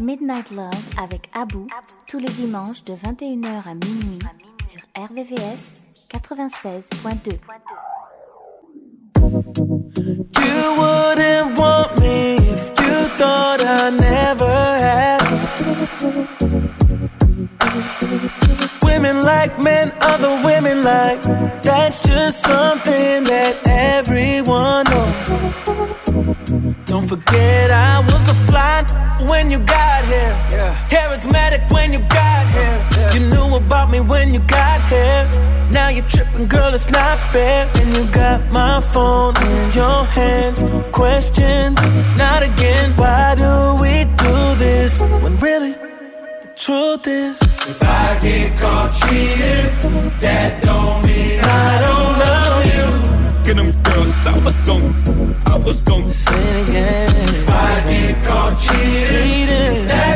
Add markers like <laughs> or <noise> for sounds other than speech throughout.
Midnight Love avec Abou tous les dimanches de 21h à minuit sur RVVS 96.2. You wouldn't want me if you thought I never had. Women like men, other women like. That's just something that everyone. Don't forget I was a fly when you got here. Yeah. Charismatic when you got here. Yeah. You knew about me when you got here. Now you're tripping, girl, it's not fair. And you got my phone in your hands. Questions, not again. Why do we do this when really the truth is? If I get caught cheating, that don't mean I don't love you at them girls. I was gon' I was gon' say it again. If I get caught cheating, that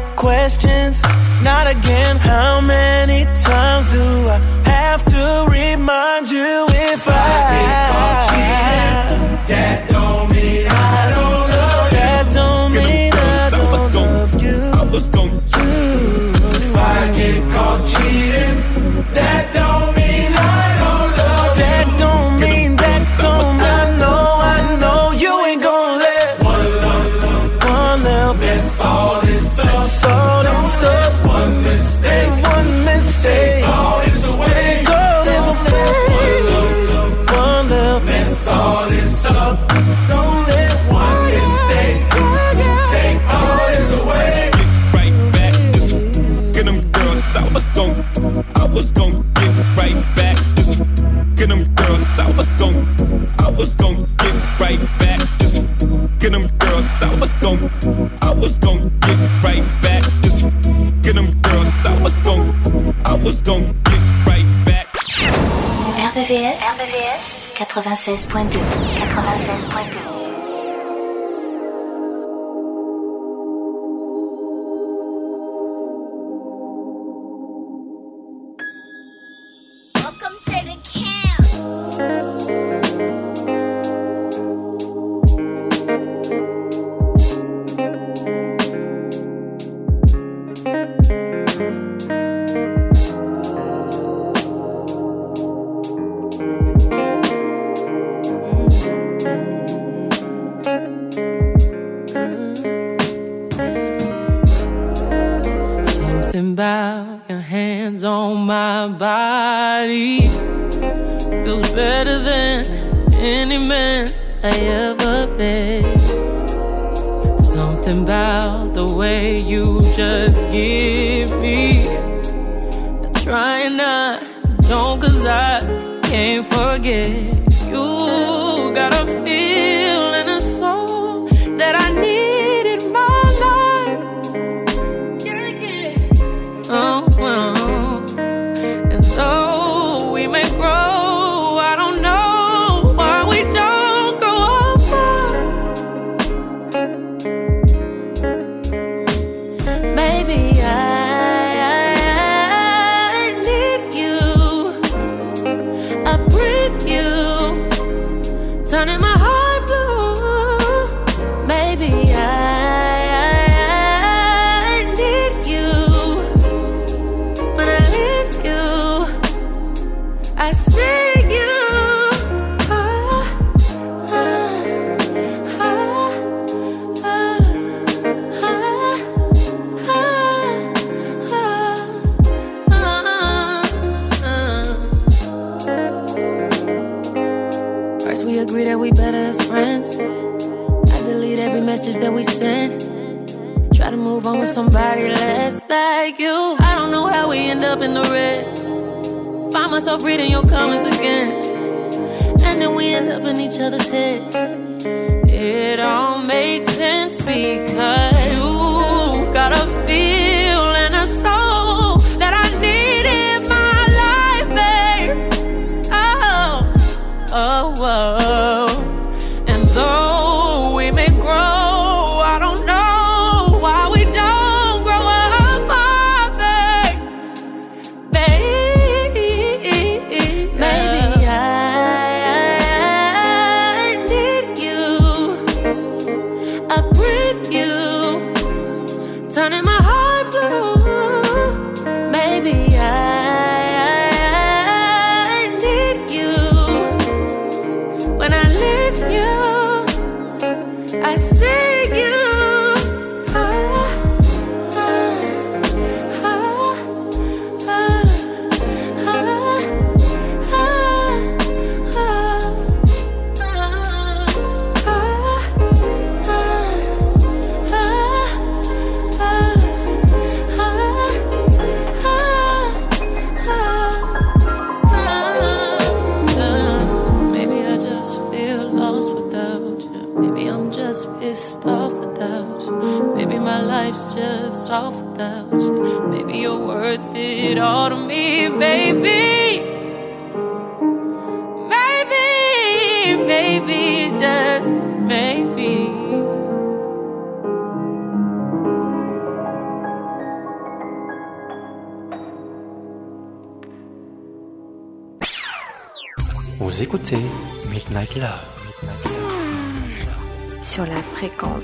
Questions, not again. How many times do I have to remind you if I, I get caught cheating? That was gon' get right back? RVVS, RVVS 96.2 96.2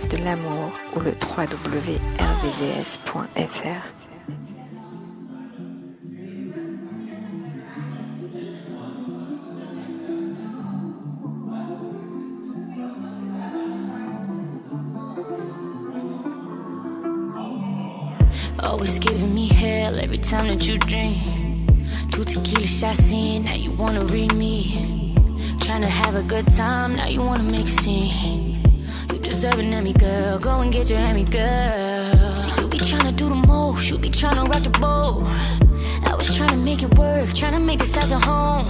de l'amour ou le www.rdvs.fr. Always giving me hell every time that you drink. Two tequila shots in, now you wanna read me. Trying to have a good time, now you wanna make a. You deserve an Emmy, girl. Go and get your Emmy, girl. See, you be trying to do the most, you be trying to rock the boat. I was trying to make it work, trying to make this house a home.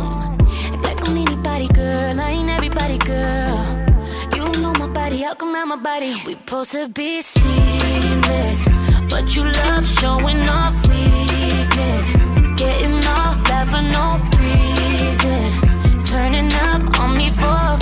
Act like I'm anybody, girl. I ain't everybody, girl. You know my body, how come out my body? We supposed to be seamless, but you love showing off weakness. Getting all that for no reason. Turning up on me for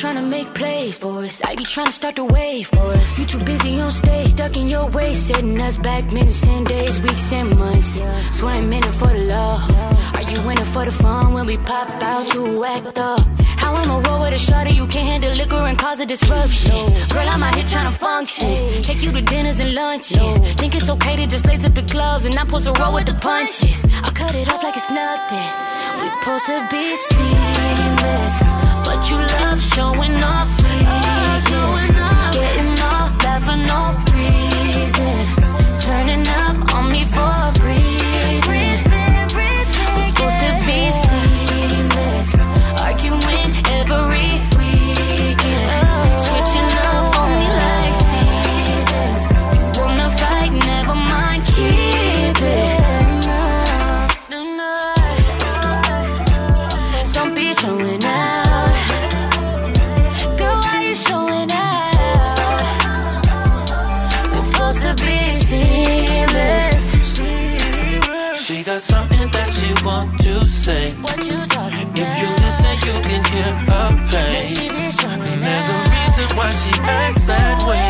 trying to make plays for us. I be trying to start the wave for us. You too busy on stage, stuck in your way, setting us back minutes and days, weeks and months. So I ain't in it for the love. Are you in it for the fun when we pop out? You act up. How I'ma roll with a shorty you can't handle liquor and cause a disruption. Girl, I'm out here trying to function. Take you to dinners and lunches. Think it's okay to just lace up the gloves and not supposed to roll with the punches. I cut it off like it's nothing. We supposed to be seamless, but you love showing off weakness. Getting all that for no reason. Turning up on me for got something that she want to say. What you talking about? If you listen, you can hear her pain. She be showing And there's a reason why she acts that way.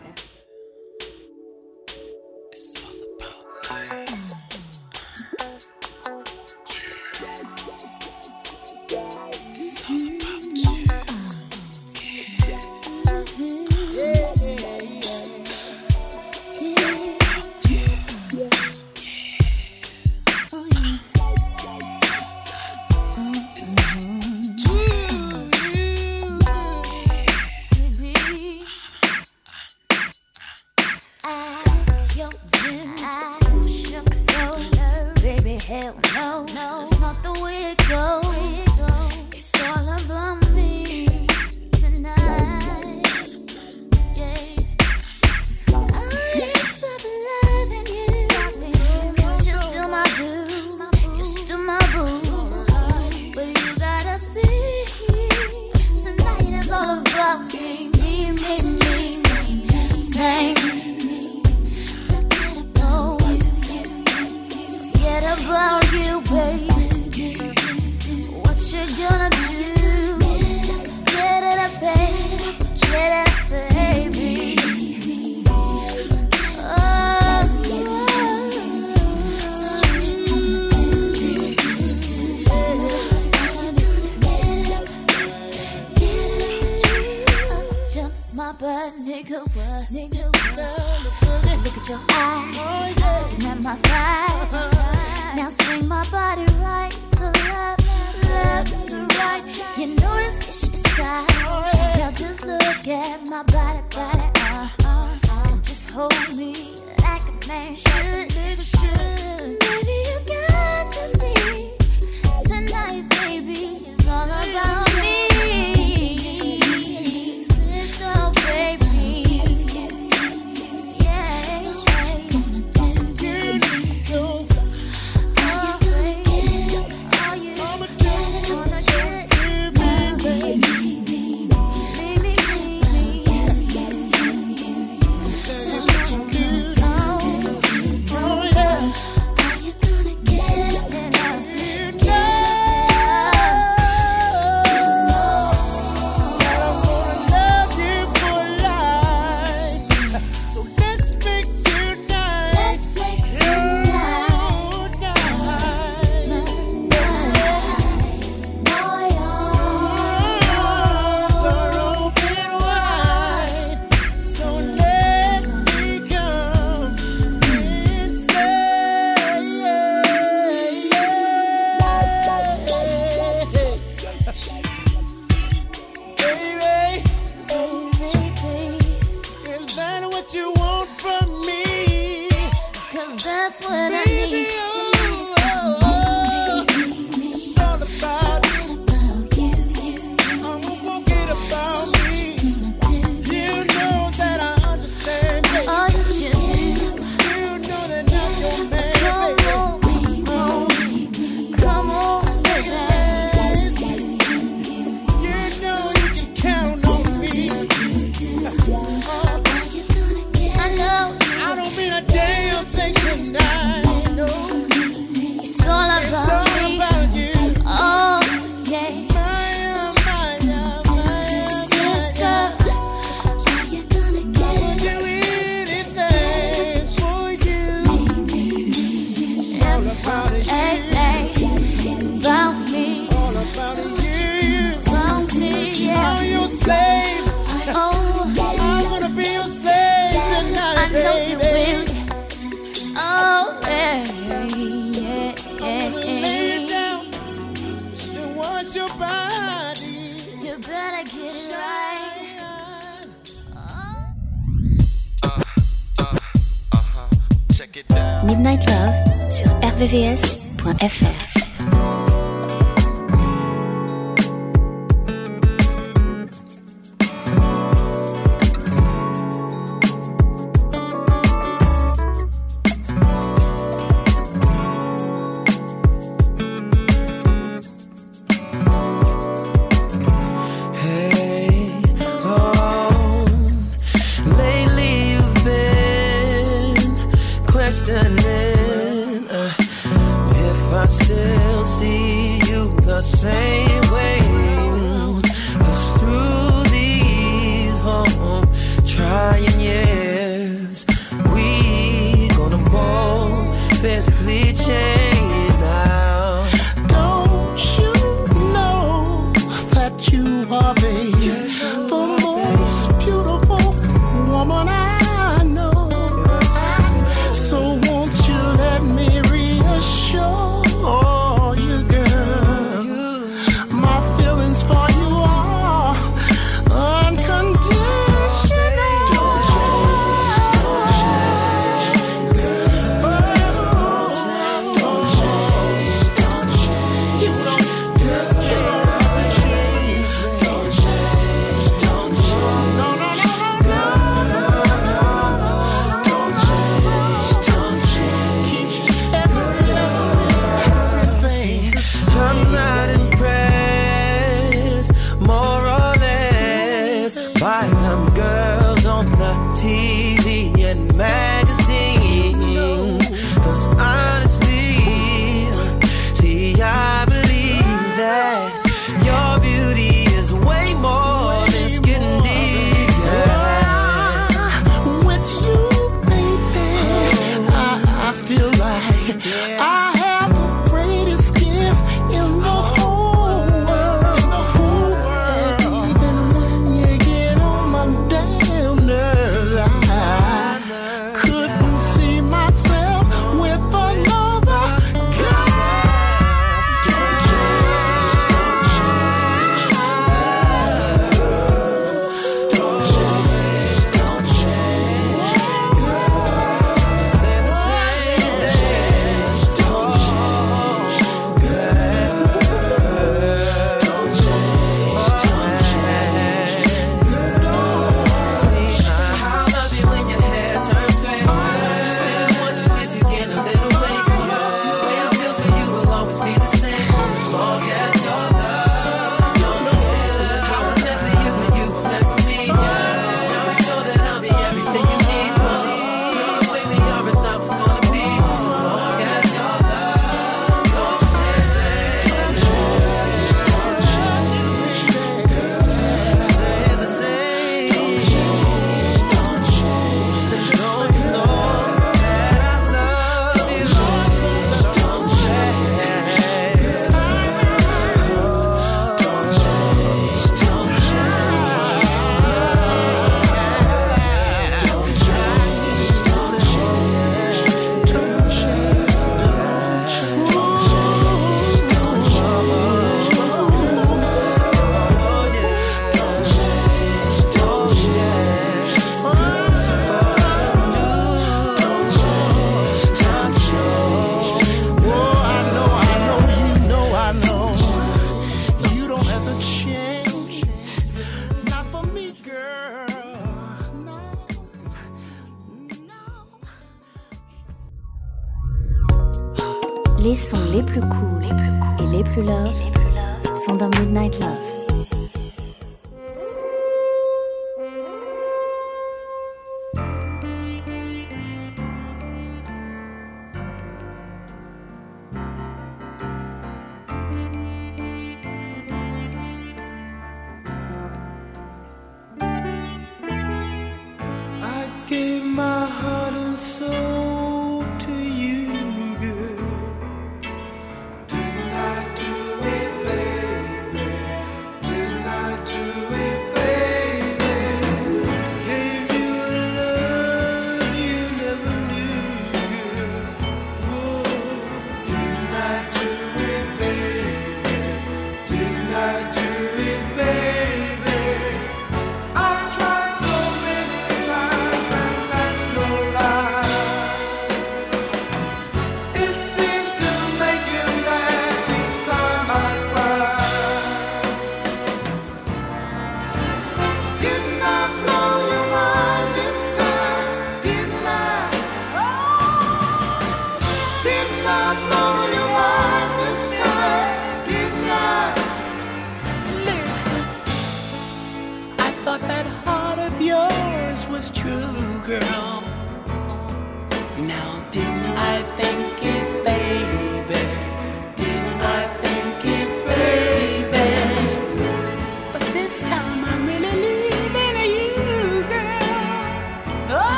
like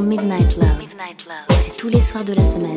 Midnight Love. C'est tous les soirs de la semaine.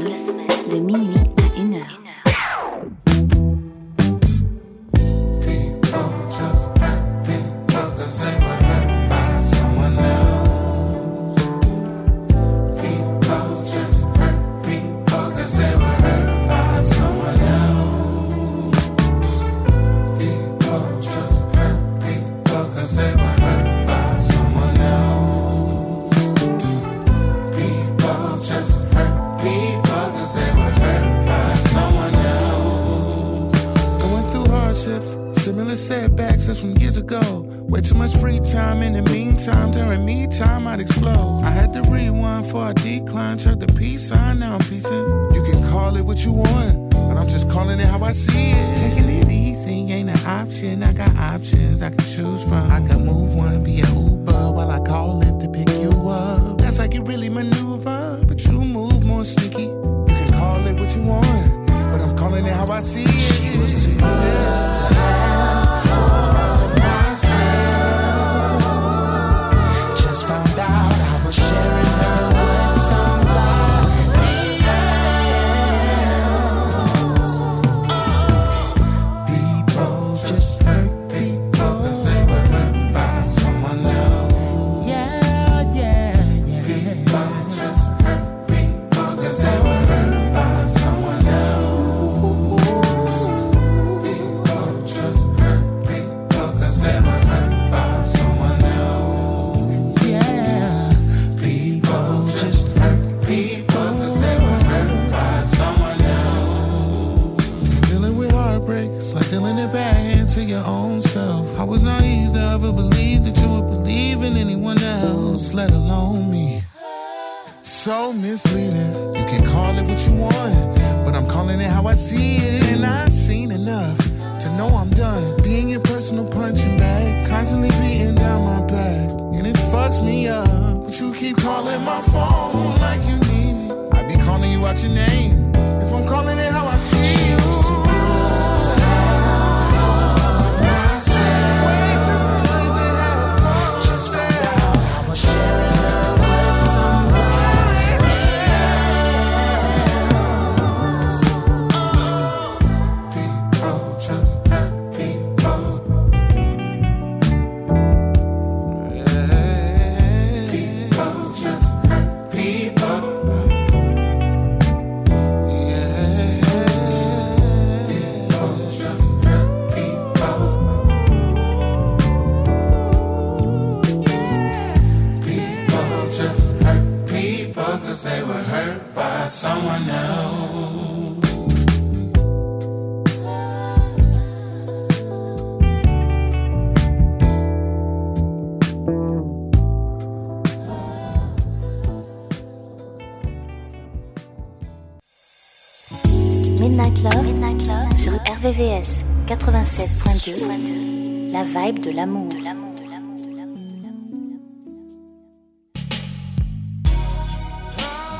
96.2, la vibe de l'amour.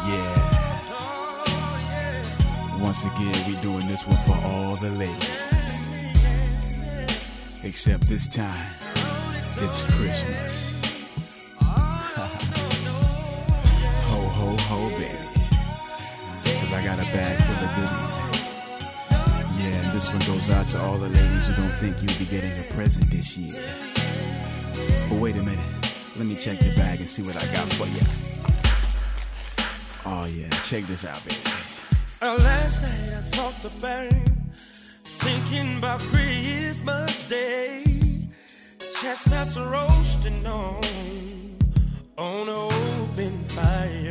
Yeah. Once again, we doing this one for all the ladies. Except this time, it's Christmas. Let me check your bag and see what I got for you. Oh yeah, check this out, baby. Uh, last night I thought about thinking about Christmas Day. Chestnuts roasting on on an open fire.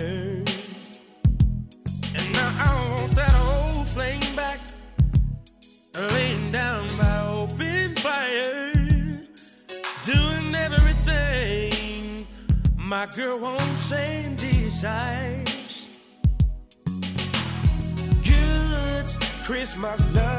must love.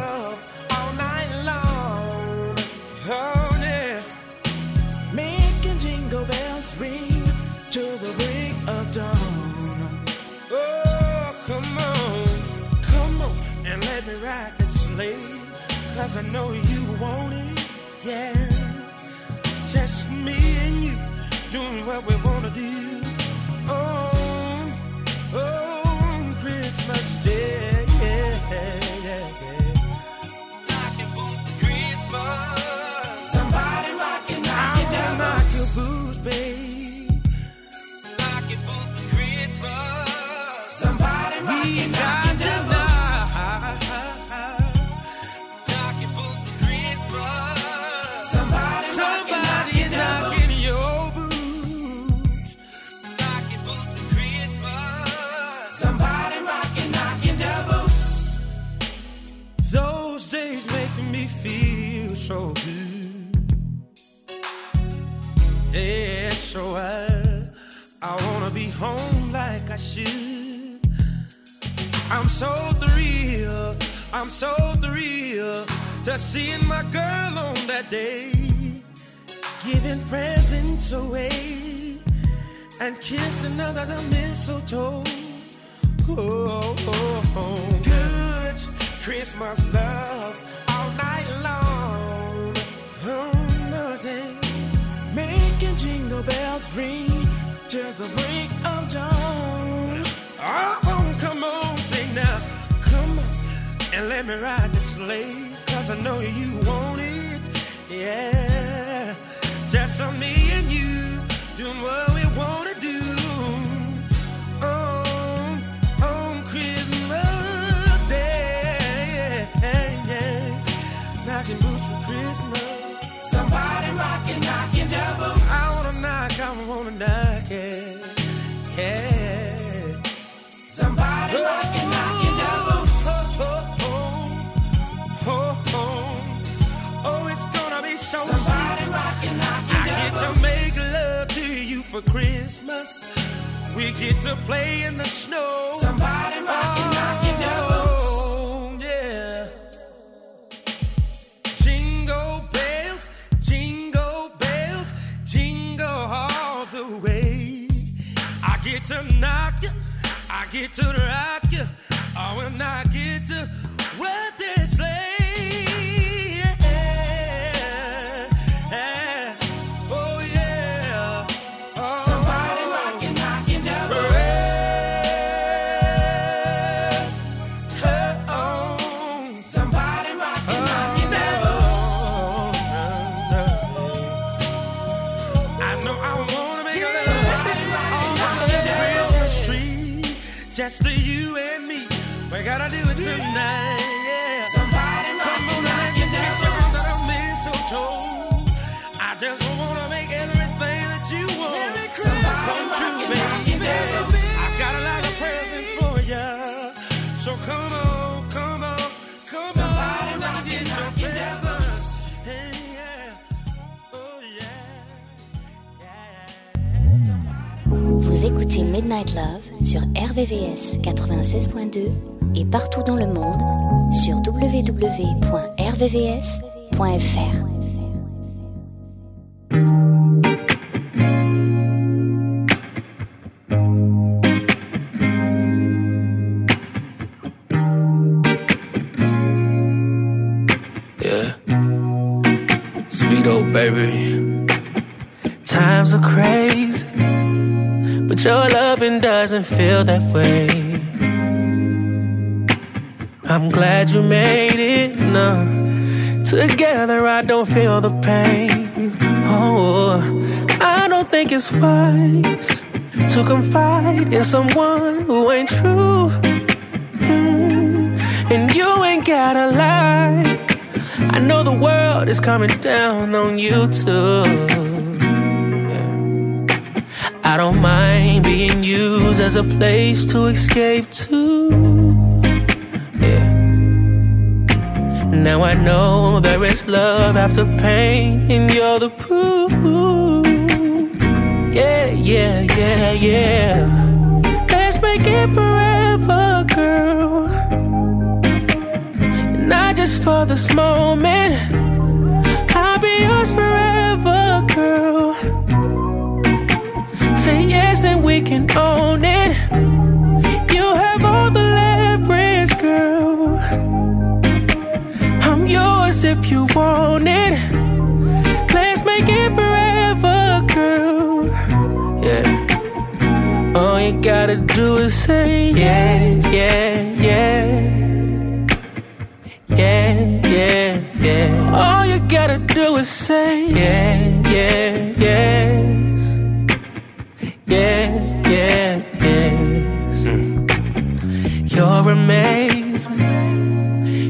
I'm so thrilled, I'm so thrilled to seeing my girl on that day, giving presents away and kissing under the mistletoe. Oh, oh, oh. good Christmas love all night long. Oh, nothing making jingle bells ring till the break of dawn. Oh, and let me ride this sleigh, cause I know you want it. Yeah, just on me and you doing what we wanna Christmas. We get to play in the snow. Somebody rockin', knockin'. Oh, yeah. Jingle bells, jingle bells, jingle all the way. I get to knock you, I get to rock you, oh, and I get to Midnight Love sur RVVS 96.2 et partout dans le monde sur www.rvvs.fr. Baby. Times are crazy, but your loving doesn't feel that way. I'm glad you made it. No, together I don't feel the pain. Oh, I don't think it's wise to confide in someone who ain't true. Mm, And you ain't gotta lie. I know the world is coming down on you too. I don't mind being used as a place to escape to. Yeah. Now I know there is love after pain, and you're the proof. Yeah, yeah, yeah, yeah. Let's make it forever, girl not just for this moment. Yes and we can own it. You have all the leverage, girl. I'm yours if you want it. Let's make it forever, girl. Yeah All you gotta do is say yes, yeah, yeah. Yeah, yeah, yeah. All you gotta do is say yeah, yeah, yes. Yeah, yeah, yes. Hmm. You're amazing.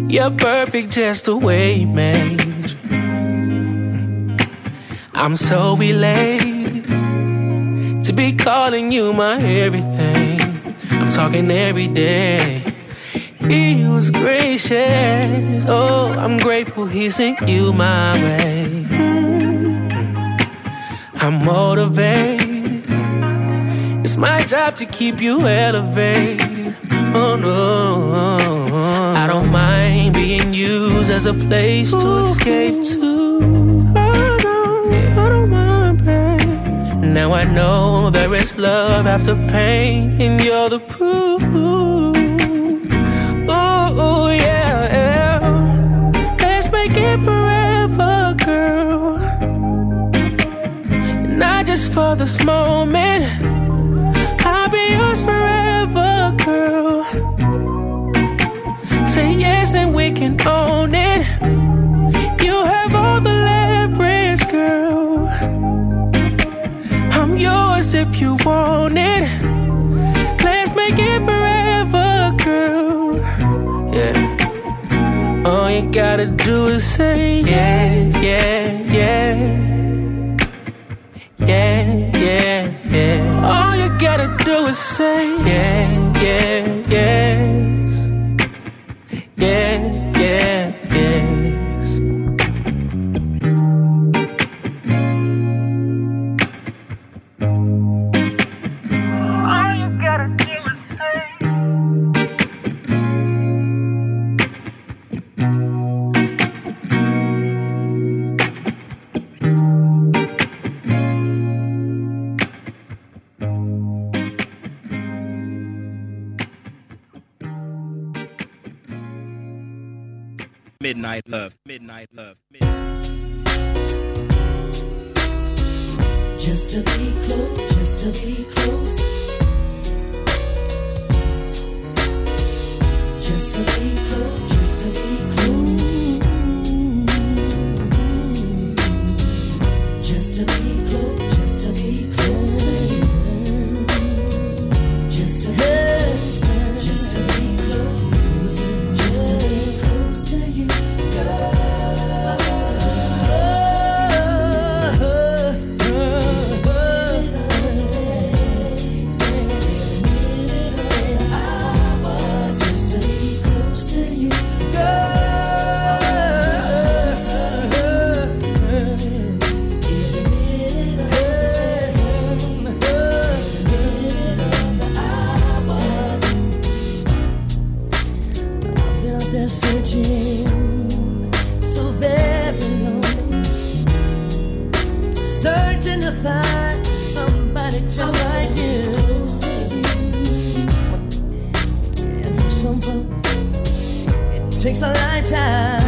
You're perfect just the way you made. I'm so elated to be calling you my everything. I'm talking every day. He was gracious. Oh, I'm grateful he sent you my way. Hmm. I'm motivated. My job to keep you elevated. Oh no, I don't mind being used as a place to escape to. I don't, I don't mind, babe. Now I know there is love after pain, and you're the proof. Ooh, yeah, yeah. Let's make it forever, girl. Not just for this moment. Yes can own it. You have all the leverage, girl. I'm yours if you want it. Let's make it forever, girl. Yeah. All you gotta do is say Midnight Love. Midnight Love. Just to be close, just to be close. Takes a lifetime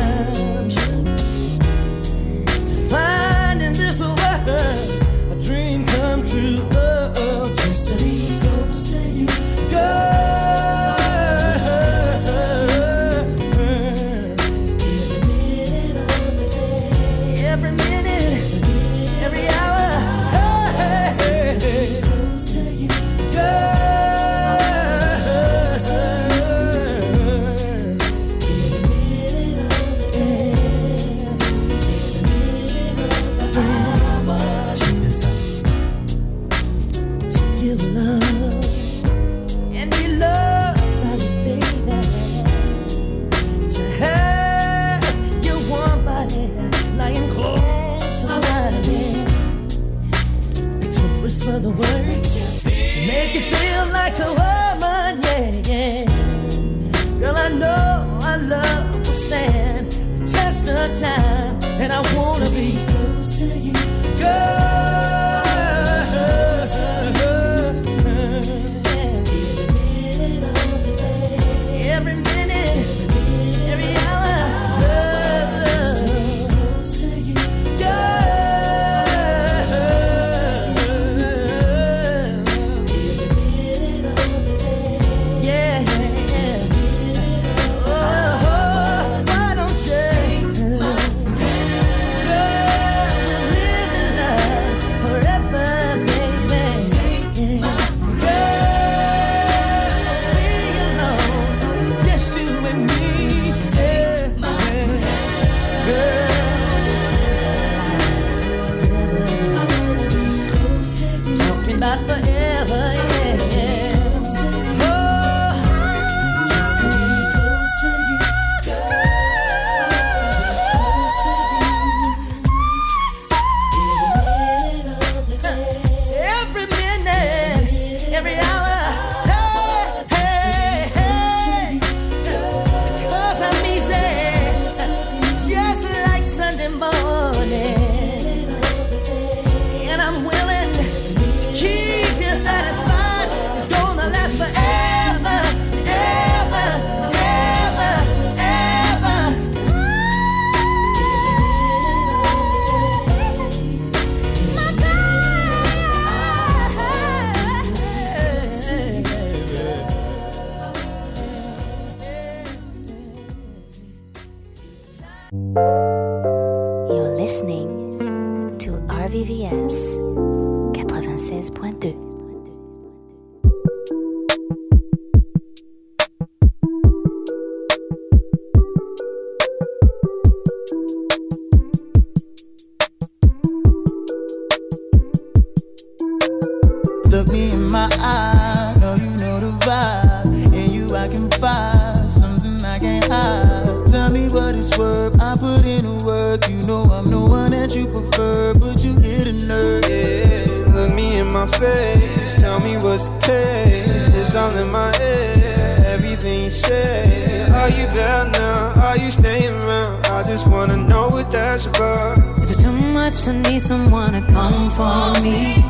say. Are you better now? Are you staying around? I just wanna know what that's about. Is it too much to need someone to come for me?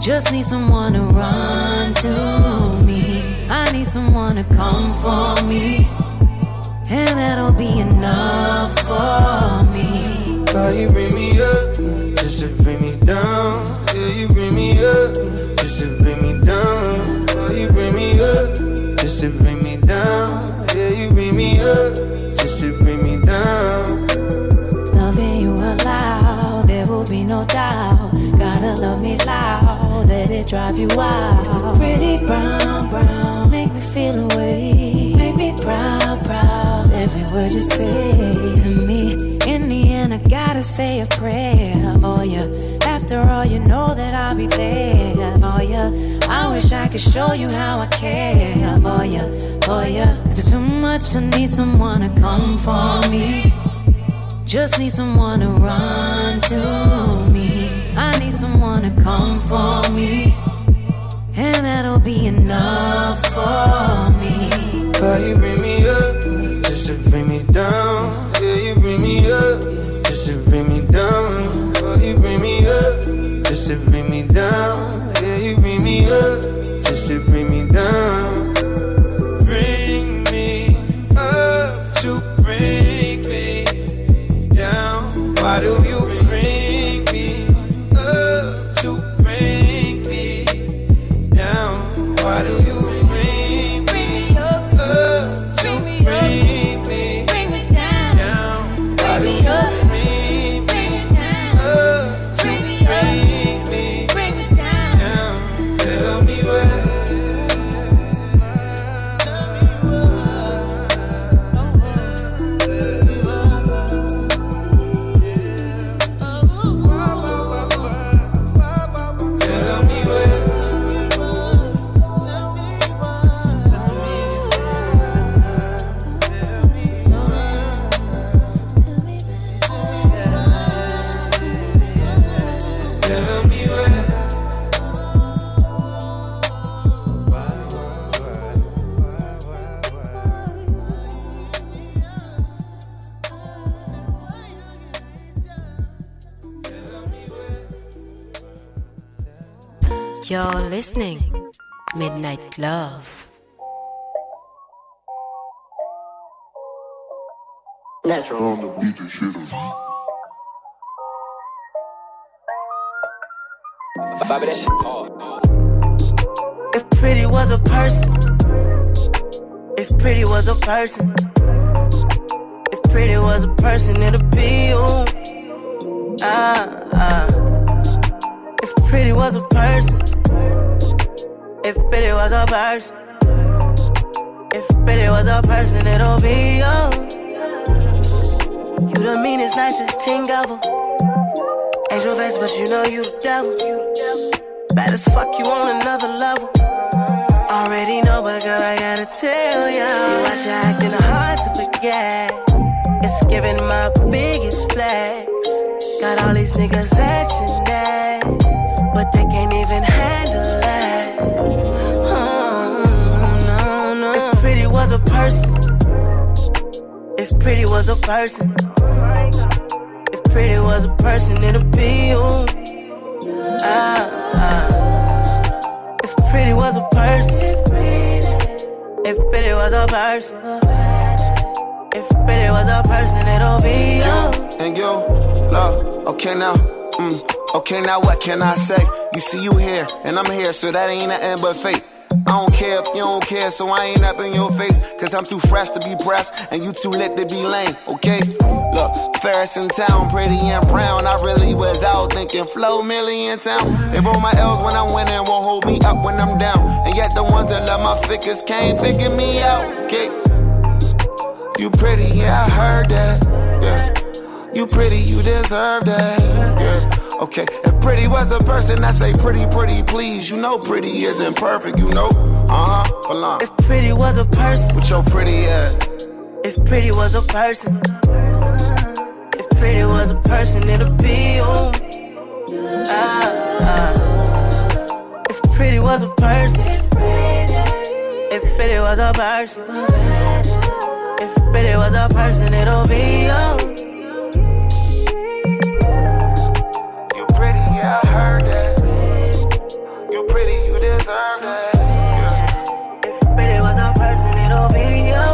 Just need someone to run to me. I need someone to come for me. And that'll be enough for me. Why you bring me up just to bring me doubt. Gotta love me loud, let it drive you wild. It's the pretty brown, brown, make me feel away. Make me proud, proud, every word you say to me. In the end, I gotta say a prayer for you. After all, you know that I'll be there for you. I wish I could show you how I care for you, for you. Is it too much to need someone to come for me? Just need someone to run to me. I need someone to come for me. And that'll be enough for me. Why you bring me up just to bring me down? Yeah, you bring me up just to bring me down. Why you bring me up just to bring me down? Yeah, you bring me up just to bring me down. Natural on the beat and shit on Bobby, that shit hard. If pretty was a person, if pretty was a person, if pretty was a person, it'd be you. Ah, ah. If pretty was a person, if pretty was a person, if pretty was a person, it'll be you. You the meanest, nicest thing ever. Angel face, but you know you the devil. Bad as fuck, you on another level. Already know, but girl, I gotta tell ya. Watch you acting hard to forget. It's giving my biggest flex. Got all these niggas atching that, but they can't even handle that. Oh, no, no. If pretty was a person, if pretty was a person, pretty was a person, it'd be you. Ah, ah. If pretty was a person, if pretty was a person, if pretty was a person, it'll be you. and you, love. Okay now, mm, okay now, what can I say? You see you here, and I'm here, so that ain't nothing but fate. I don't care if you don't care, so I ain't up in your face. Cause I'm too fresh to be pressed, and you too lit to be lame, okay? Look, Ferris in town, pretty and brown. I really was out thinking flow million town. They roll my L's when I'm winning, won't hold me up when I'm down. And yet the ones that love my figures can't figure me out. Okay. You pretty, yeah, I heard that. Yeah. You pretty, you deserve that. Yeah. Okay. If pretty was a person, I say pretty, pretty, please. You know pretty isn't perfect, you know. Uh huh. Belong. If pretty was a person, With your pretty ass. if pretty was a person, if pretty was a person, it'd be you. Ah, ah. If pretty was a person, if pretty was a person, if pretty was a person, it'll be you. You yeah, I heard that. You pretty, you deserve that. If pretty was a person, it'll be you.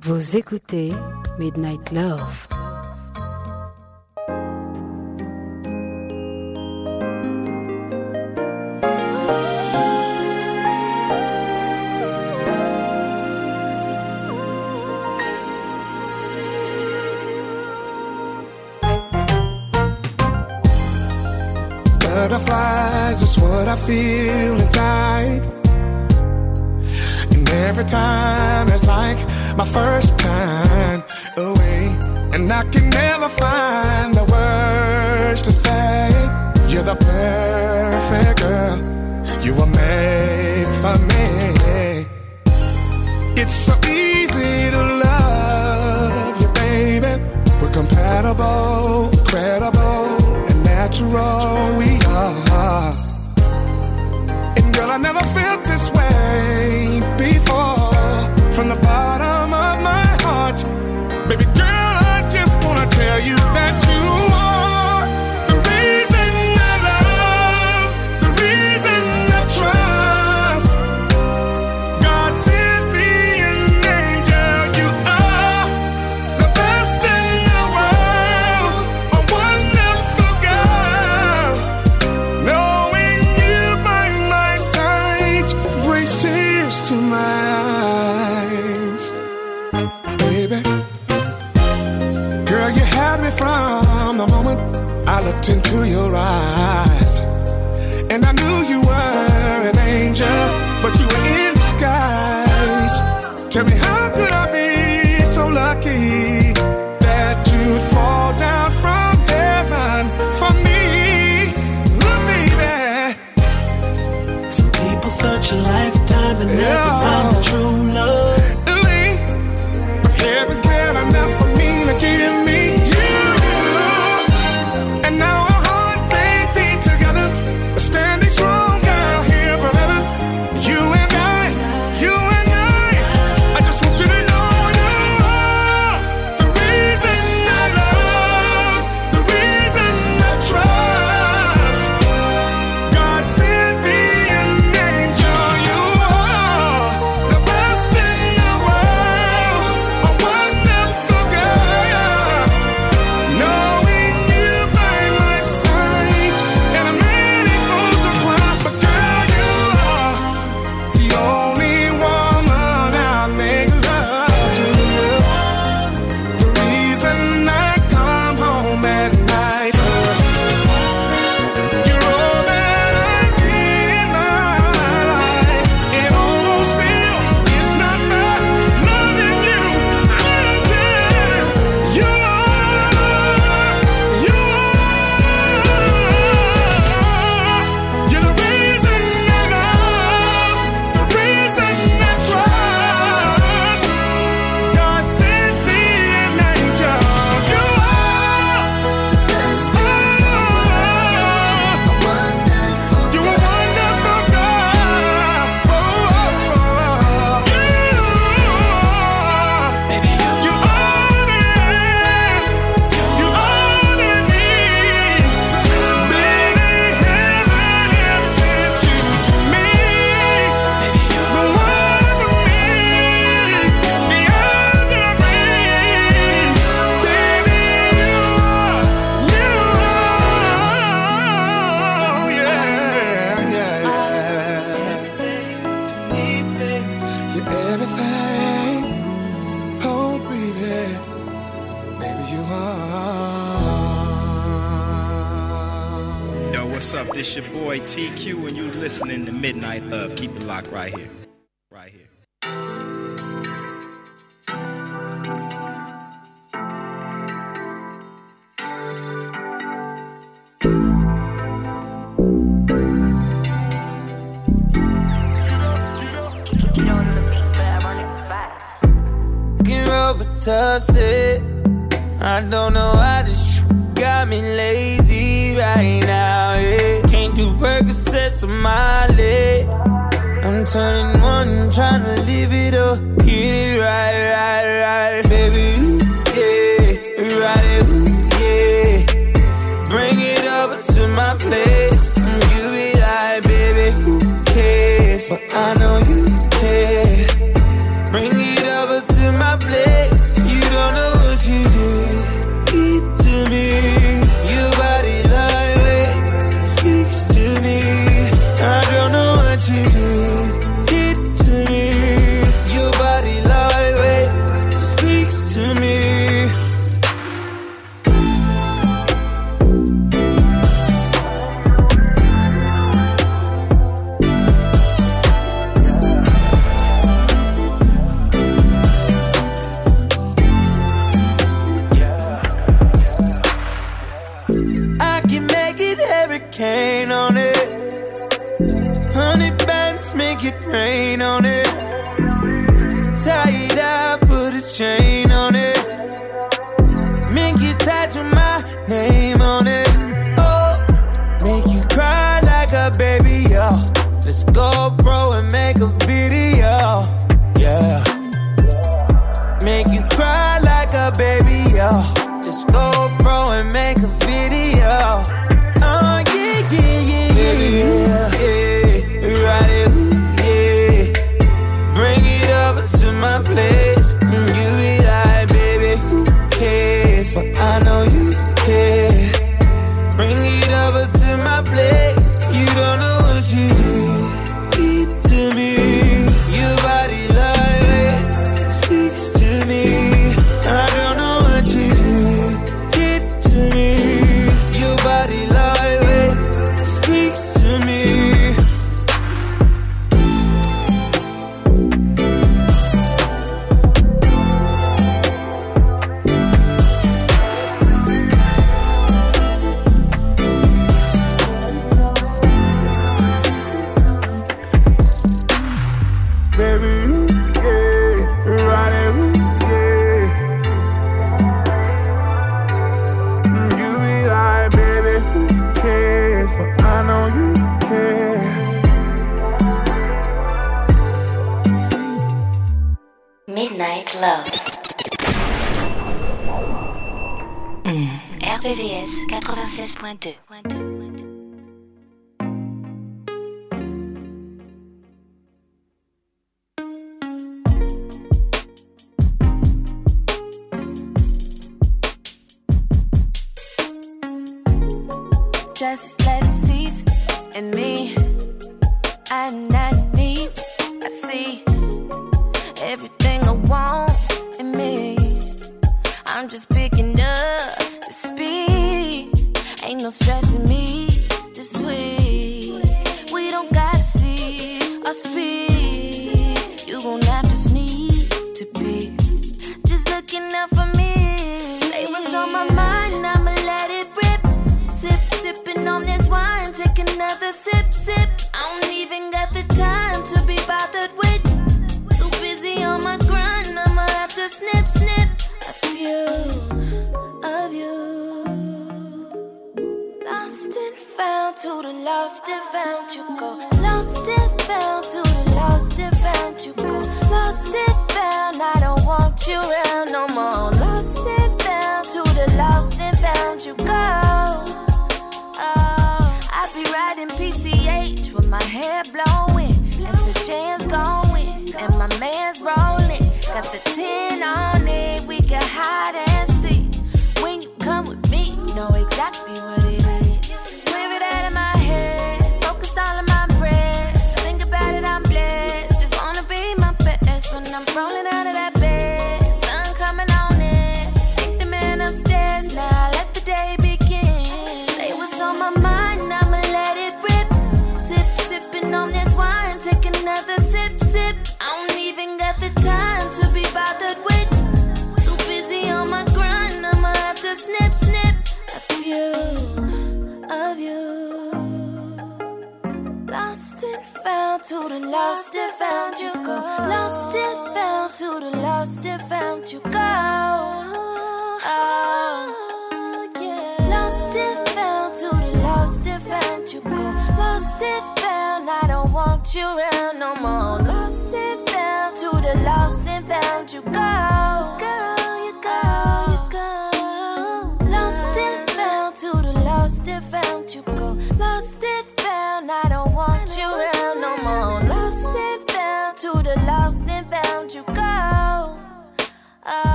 Vous écoutez Midnight Love. Butterflies is what I feel inside. And every time it's like my first time away. And I can never find the words to say. You're the perfect girl. You were made for me. It's so easy to love you, baby. We're compatible, credible, and natural. We are. And girl, I never felt this way before. From the bottom of my heart, baby girl, I just wanna tell you that you your eyes.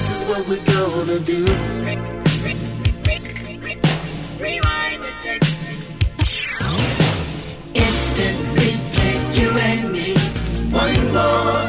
This is what we're gonna do. Rewind the text. Instant replay, you and me. One more.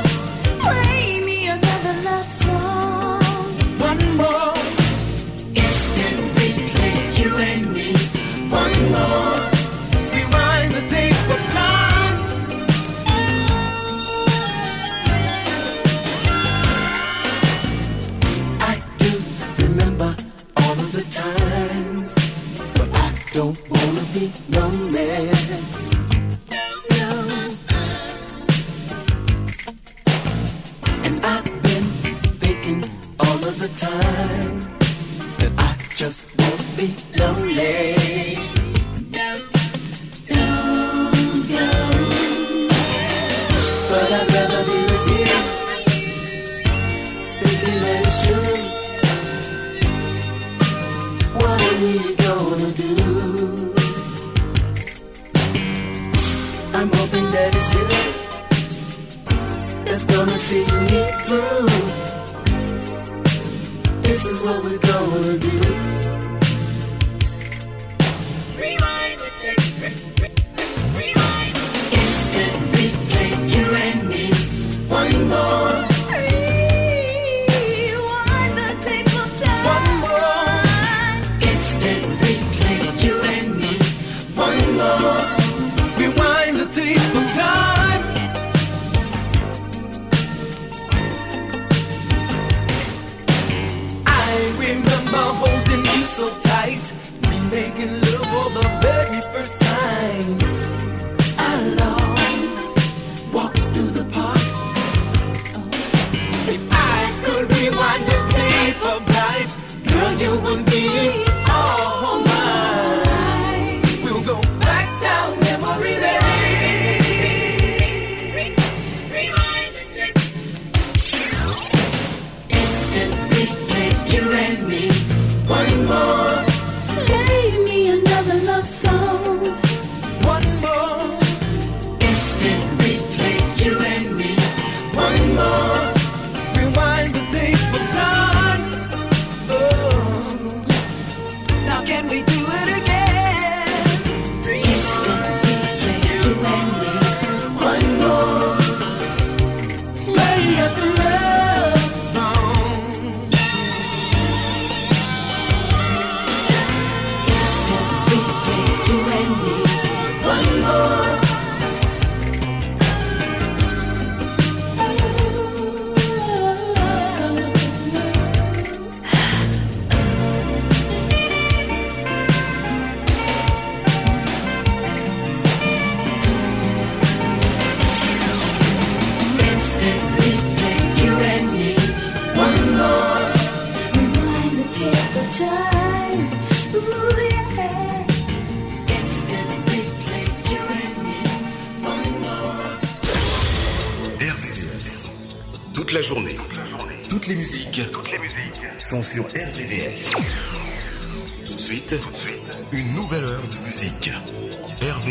no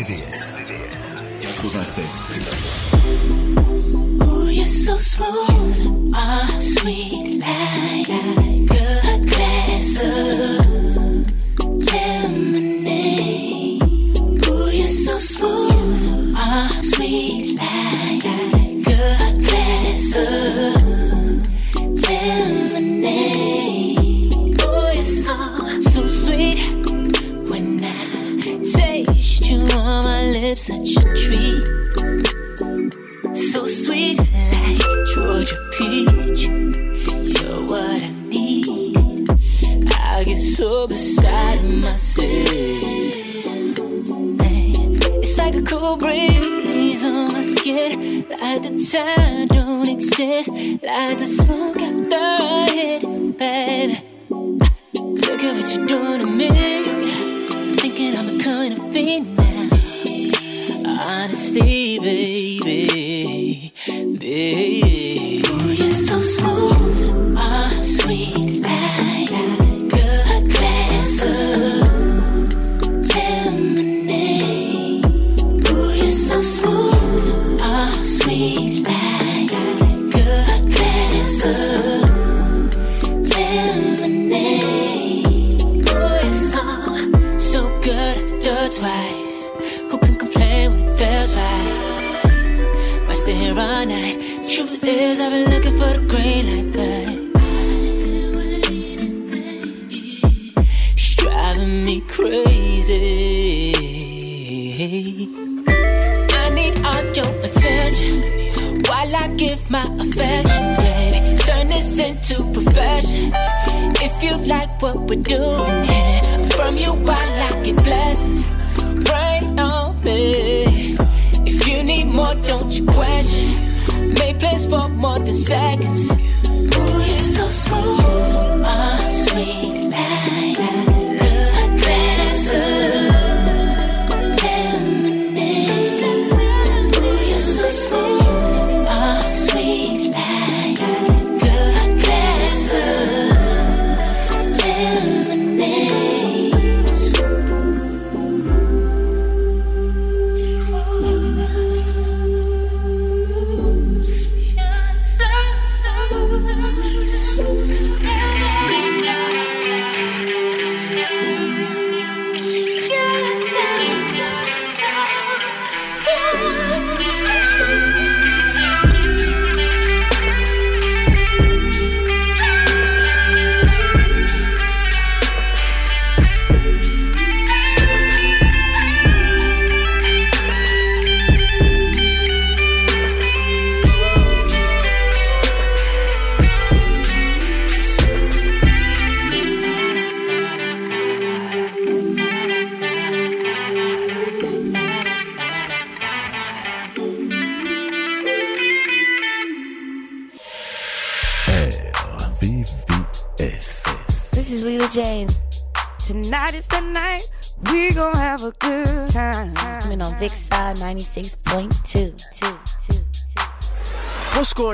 RVVS 96. Ooh, you're so smooth, ah, sweet. for more than seconds.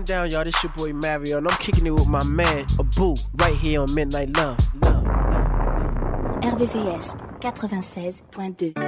down, y'all. This your boy Mario, and I'm kicking it with my man, Abu, right here on Midnight Love. Love, love, love. RVVS 96.2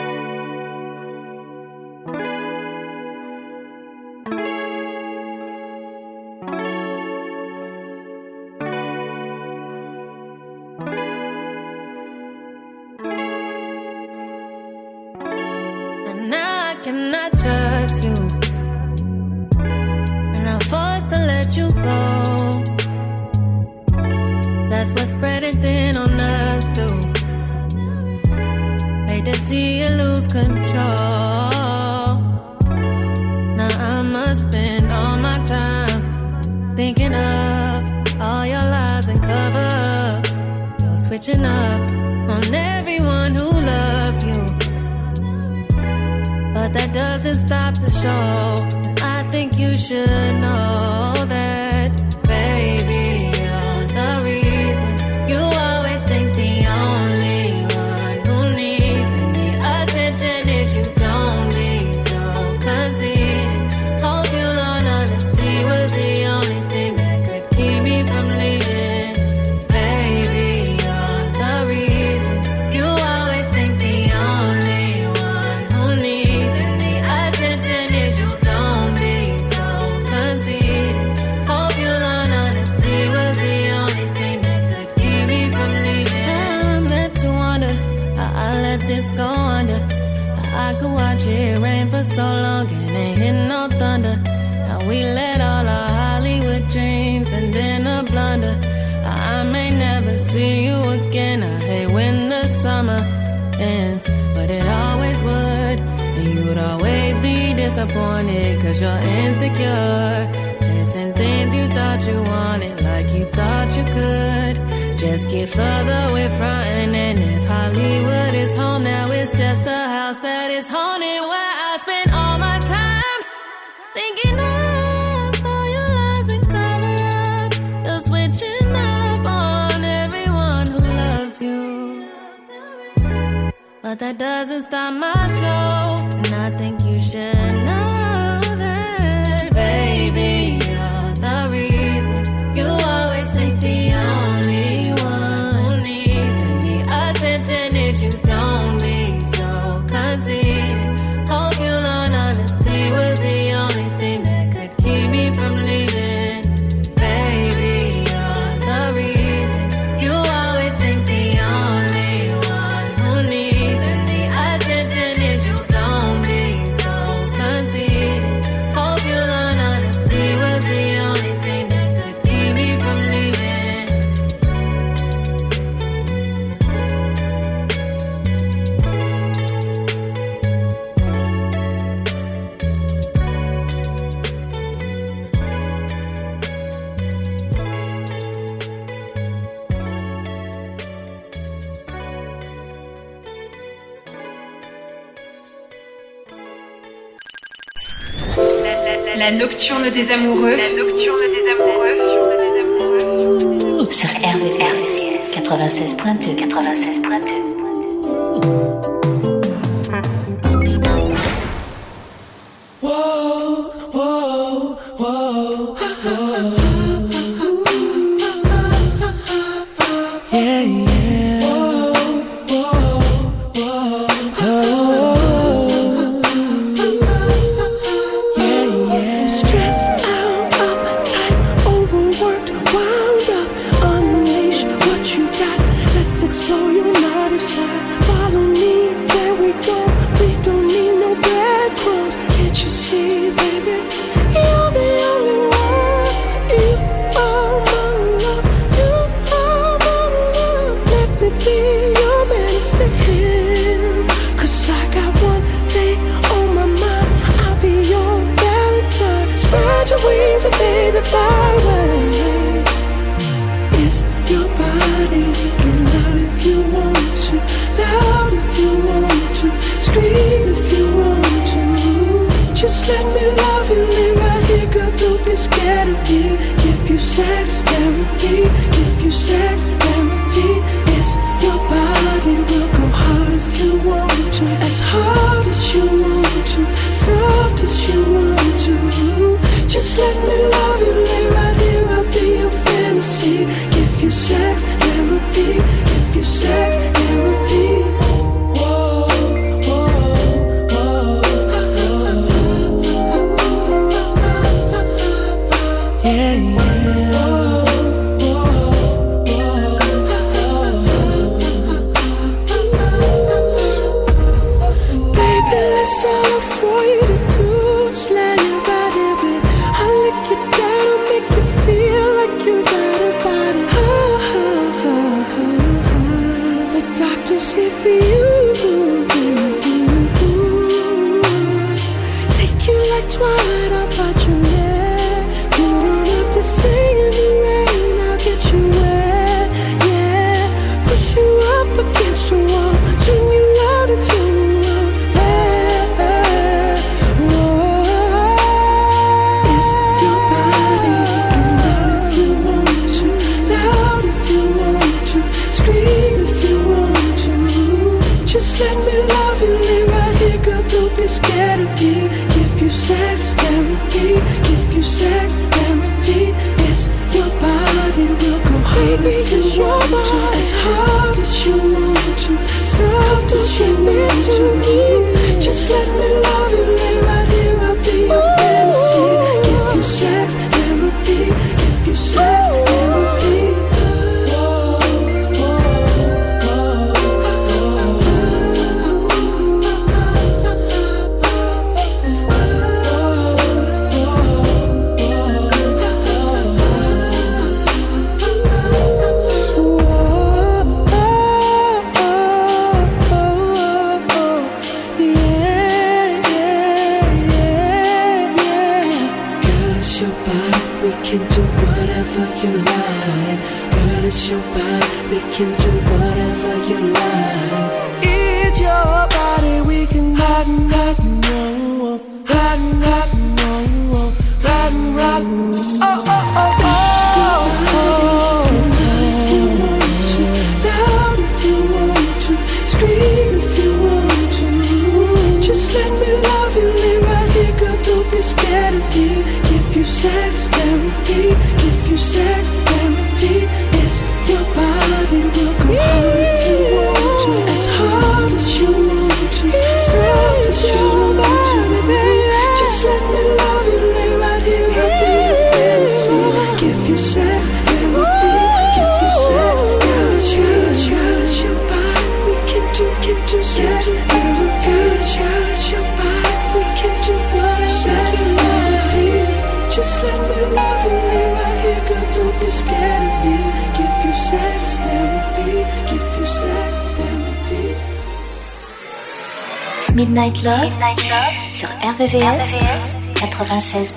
explore your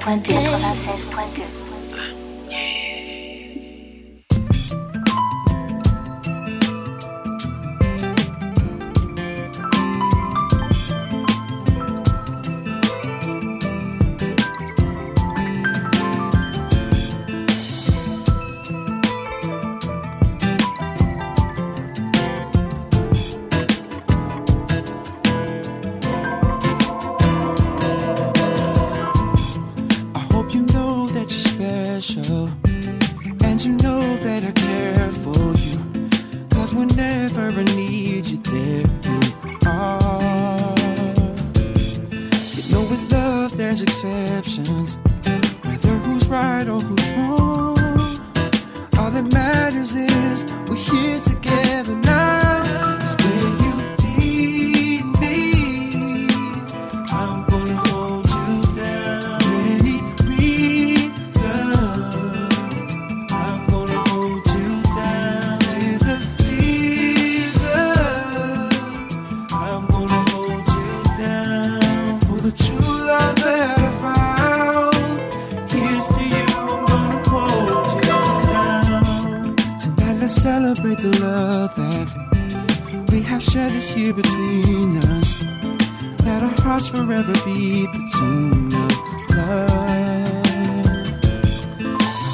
plenty. hearts forever be the tune of love.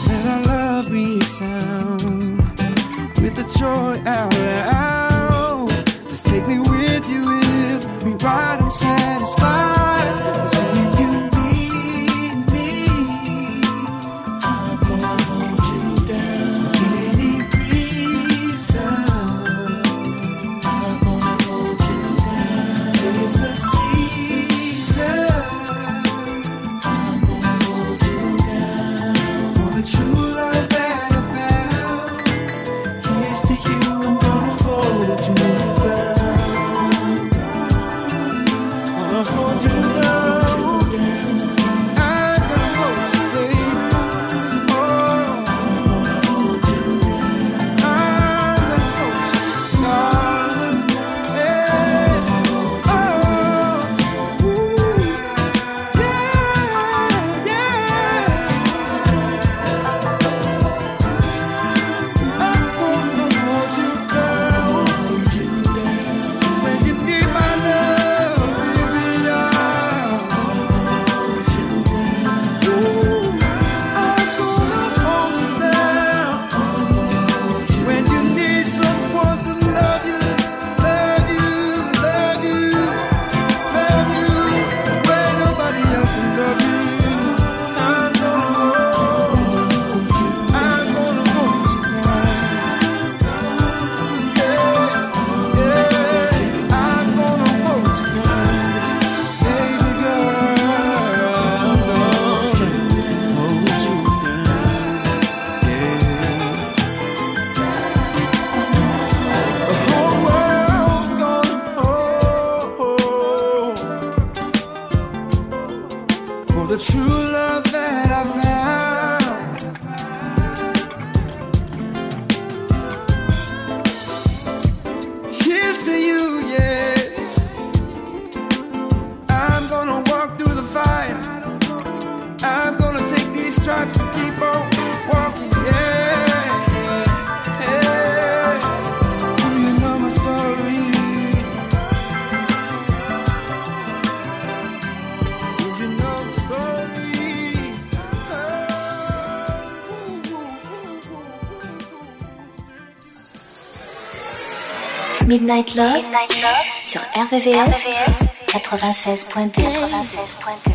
Let our love resound with the joy out loud. Just take me with Midnight Love, sur RVVS, 96.2. 96.2.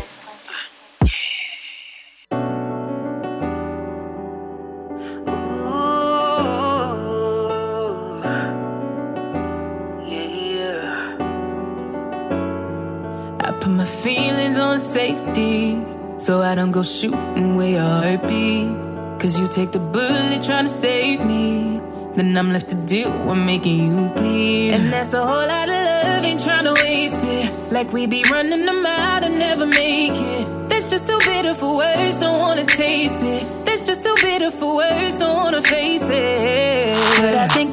I put my feelings on safety so I don't go shooting where your heart be. Cause you take the bullet trying to save me. Then I'm left to deal with making you bleed. And that's a whole lot of love, ain't trying to waste it. Like we be running them out and never make it. That's just too bitter for words, don't wanna taste it. That's just too bitter for words, don't wanna face it. But I think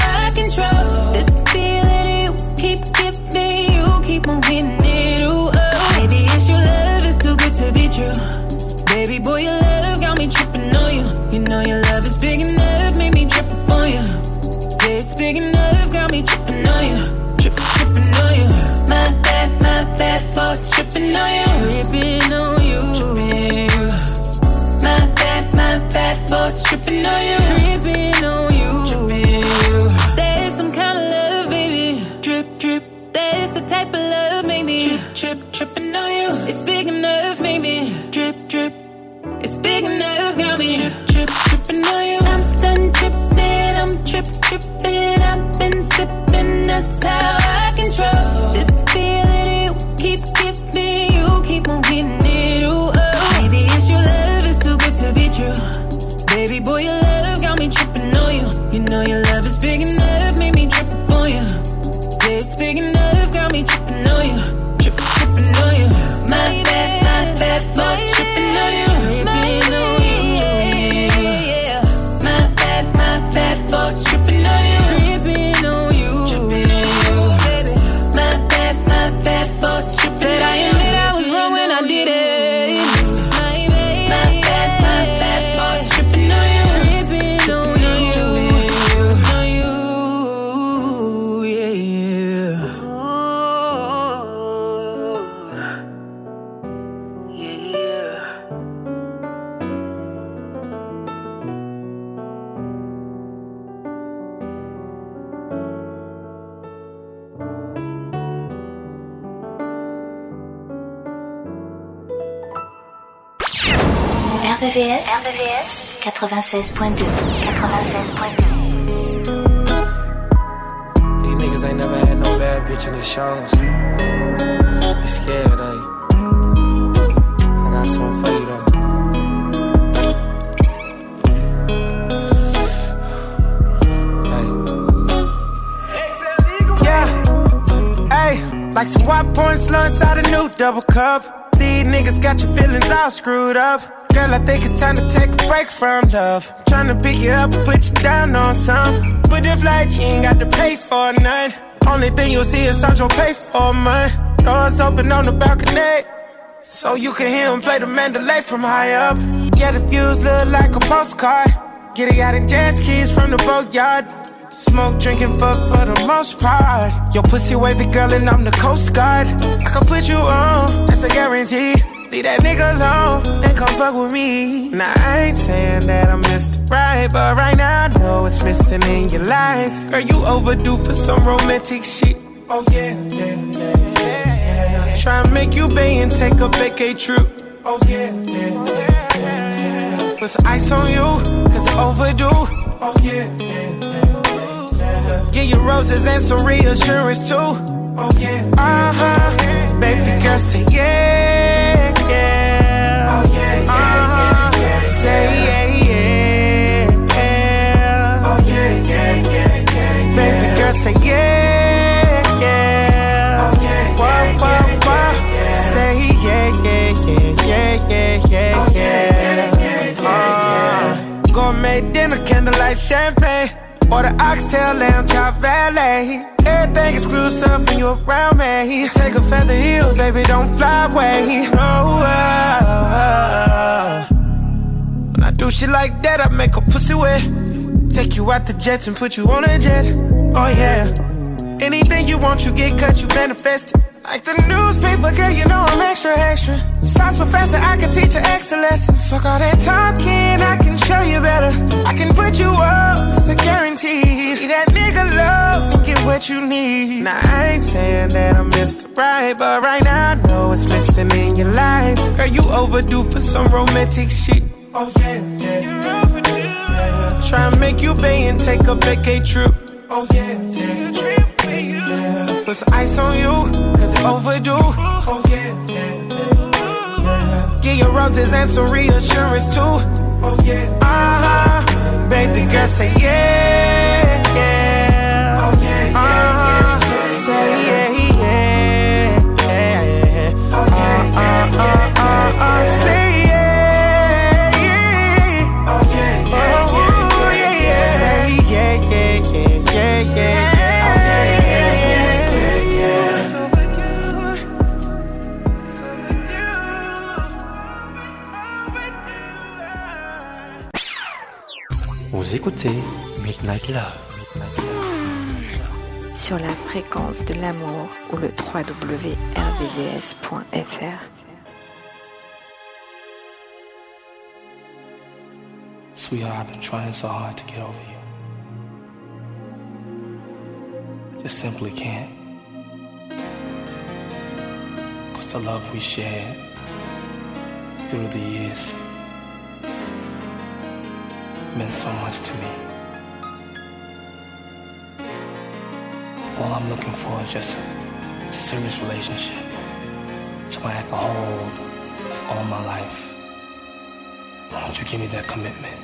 tripping on you. 96.2. 96.2. These niggas ain't never had no bad bitch in the shows. They scared, eh? I got something for you though. Yeah. Hey, like some white porn slow inside a new double cup. These niggas got your feelings all screwed up. Girl, I think it's time to take a break from love. Tryna pick you up and put you down on some. But if like you ain't got to pay for none. Only thing you'll see is Sancho pay for mine. Doors open on the balcony. So you can hear him play the Mandalay from high up. Yeah, the views look like a postcard. Get it out in jazz keys from the boatyard. Smoke, drinking, fuck for the most part. Your pussy wavy girl and I'm the coast guard. I can put you on, that's a guarantee. Leave that nigga alone and come fuck with me. Now I ain't saying that I'm Mr. Right, but right now I know it's missing in your life. Girl, you overdue for some romantic shit. Oh yeah, yeah, yeah, yeah. yeah. Try and make you pay and take a vacay trip. Oh yeah, yeah, yeah, yeah. Put some ice on you, cause it's overdue. Oh yeah, yeah, yeah, yeah. Give you roses and some reassurance too. Oh yeah, uh huh. Baby girl, say yeah, yeah. Oh yeah, yeah, yeah, yeah. Say yeah, yeah, yeah. Oh yeah, yeah, yeah, yeah. Baby girl, say yeah, yeah. Oh yeah, yeah, yeah, yeah, yeah. Say yeah, yeah, yeah, yeah, yeah, yeah, yeah. Uh, gourmet dinner, candlelight champagne. Order oxtail, lamb chop, valet. Everything exclusive when you around me. Take a feather heels, baby, don't fly away. No, when I do shit like that, I make a pussy wet. Take you out the jets and put you on a jet. Oh yeah. Anything you want, you get cut, you manifest it. Like the newspaper, girl, you know I'm extra, extra. Science professor, I can teach you excellence. Fuck all that talking, I can show you better. I can put you up, it's a guarantee. Need that nigga love and get what you need. Now, I ain't saying that I'm Mr. Right, but right now I know it's missing in your life. Girl, you overdue for some romantic shit. Oh, yeah, yeah. You're overdue. Yeah. Try and make you pay and take a vacay trip. Oh, yeah, yeah. Yeah. Put some ice on you, cause it's overdue. Oh, yeah, yeah, yeah. Give you roses and some reassurance too. Oh, yeah. Uh huh. Baby girl, say yeah, yeah. Oh, yeah, yeah, uh-huh. yeah, yeah. Say yeah, yeah, yeah. Oh, yeah, yeah, yeah, yeah, yeah. Say Vous écoutez Midnight Love. Sur la fréquence de l'amour ou le www.rdvs.fr. Sweetheart, I've been trying so hard to get over you. Just simply can't. Cause the love we shared through the years meant so much to me. All I'm looking for is just a serious relationship. Somebody I can hold all my life. Why don't you give me that commitment?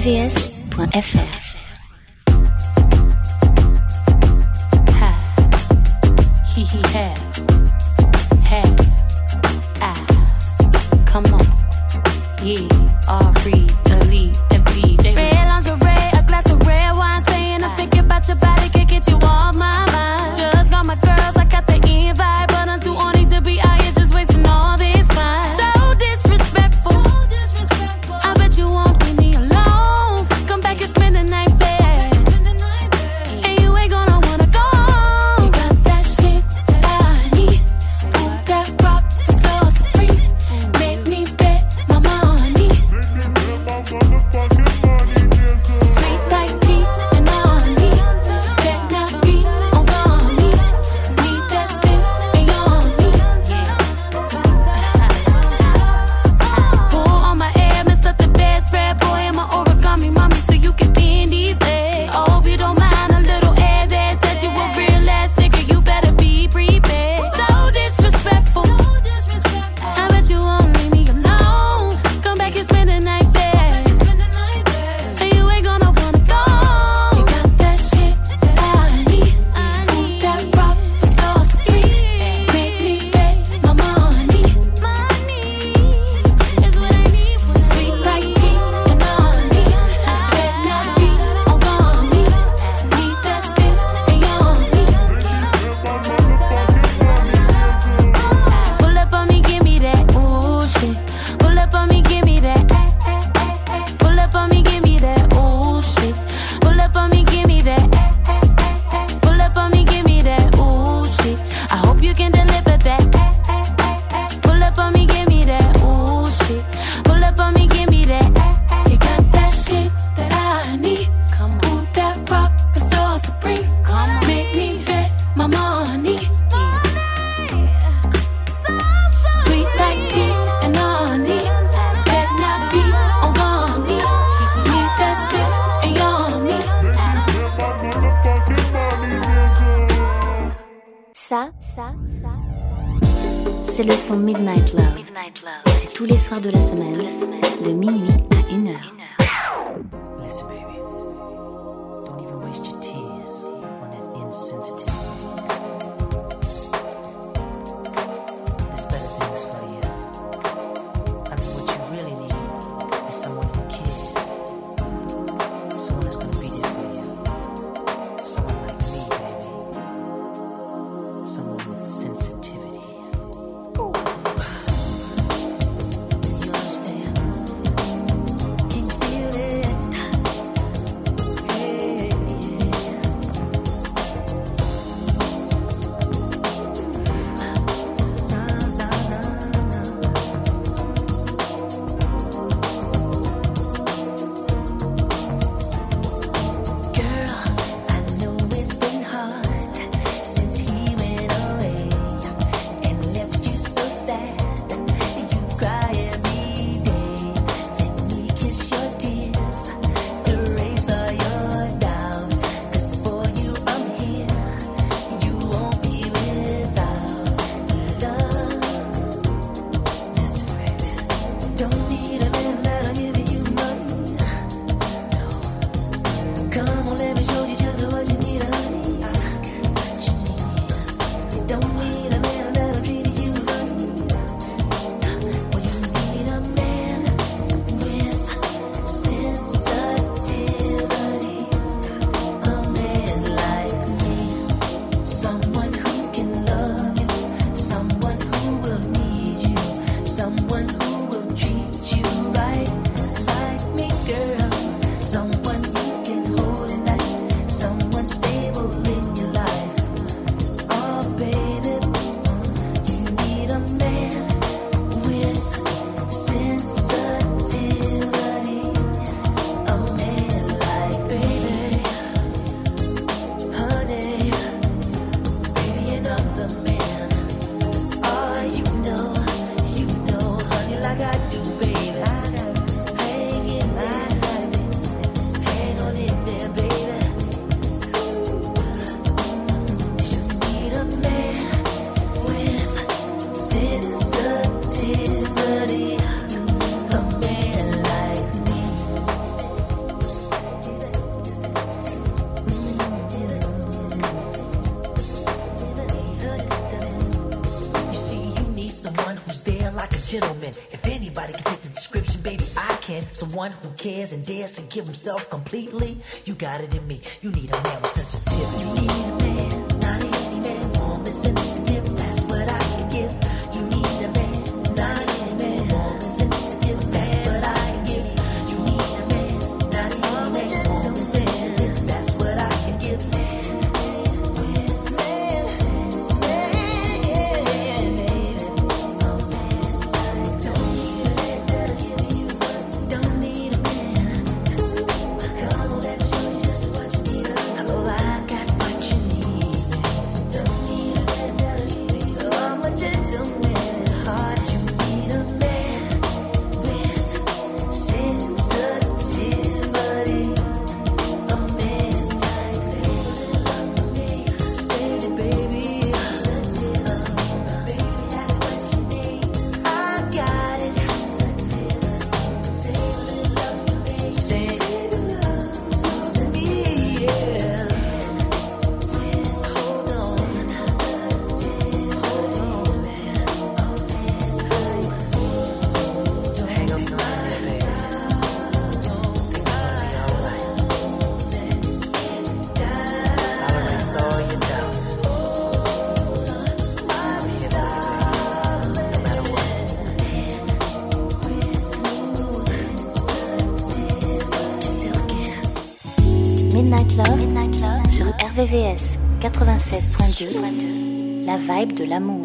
Sur cares and dares to give himself completely. You got it in me. You need a man CVS 96.2, la vibe de l'amour.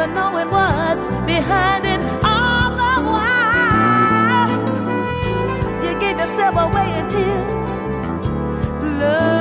never knowing what's behind it all the while. You give yourself away until love.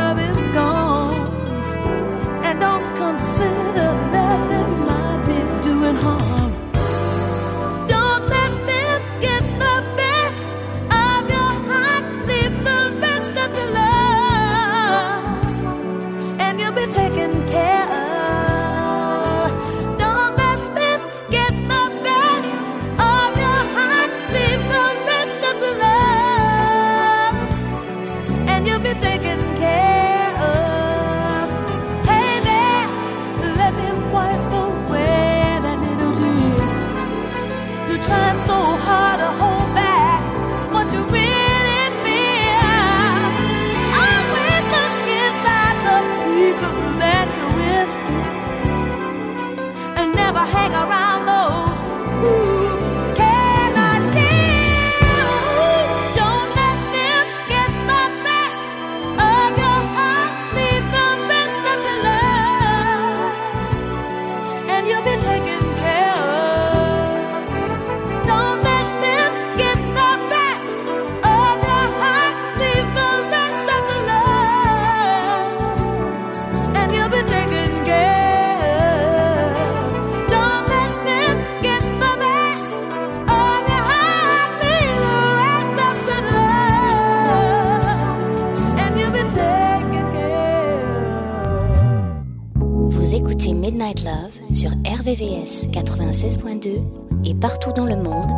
RVVS 96.2 et partout dans le monde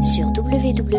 sur www.rvvs.fr.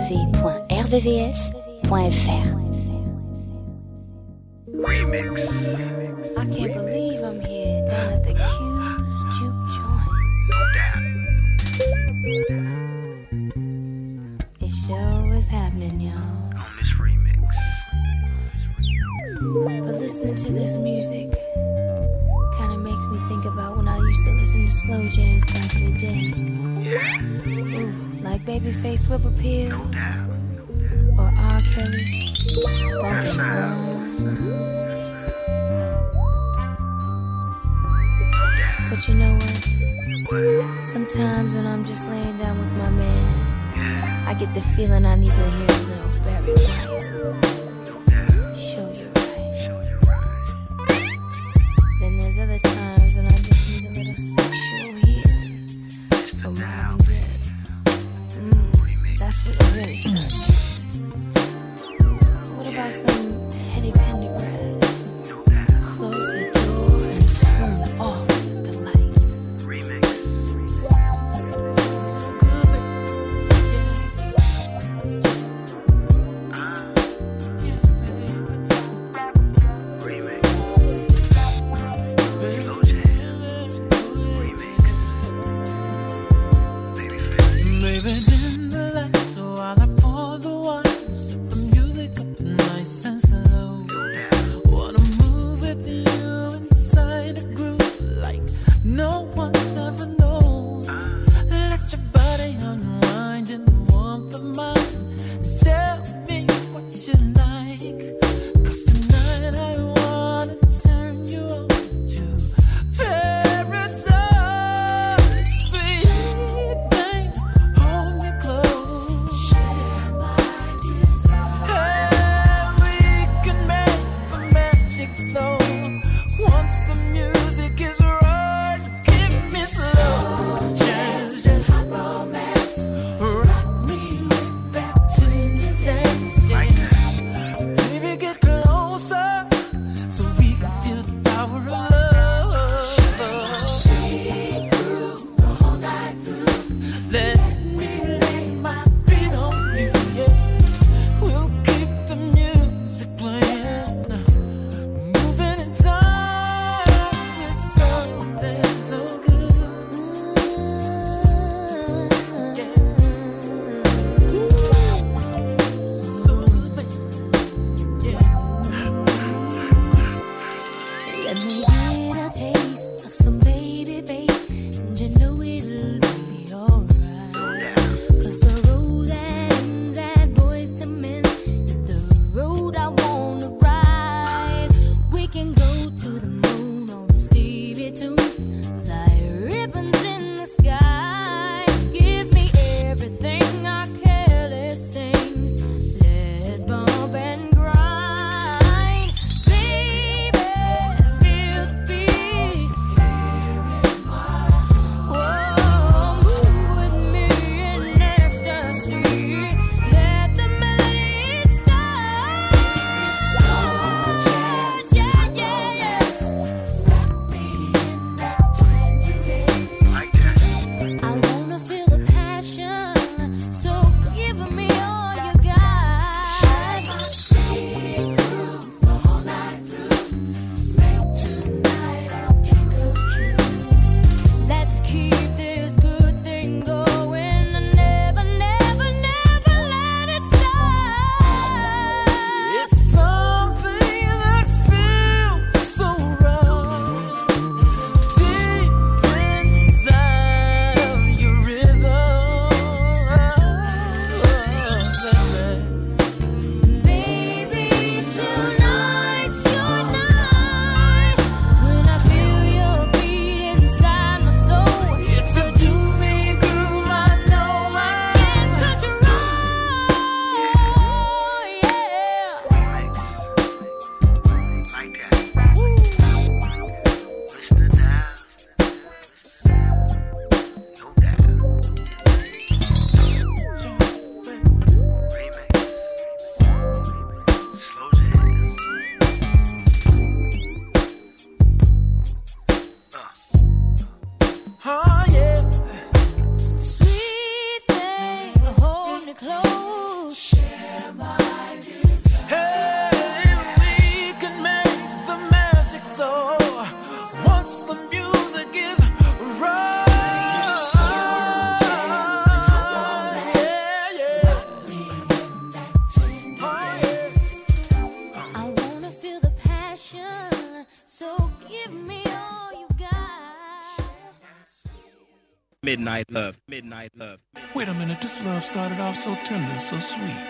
midnight love, midnight love. Wait a minute, this love started off so tender, so sweet.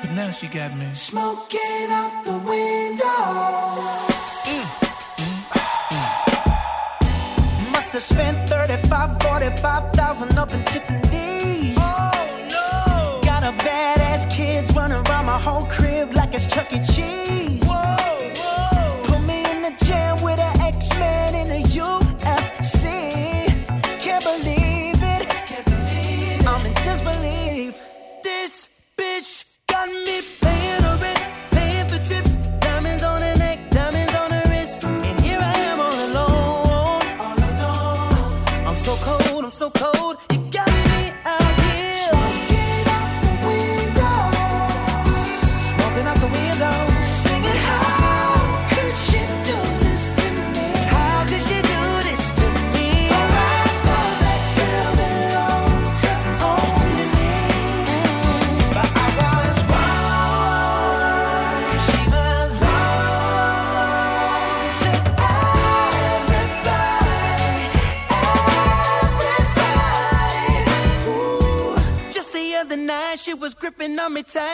But now she got me smoking out the window. Mm, mm, mm. must have spent 35, 45,000 up in Tiffany's. Oh no! Got a badass kids running around my whole crib like it's Chuck E. Cheese.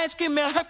ice cream and her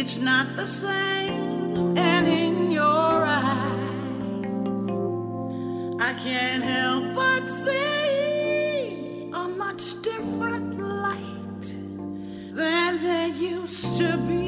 It's not the same, and in your eyes, I can't help but see a much different light than there used to be.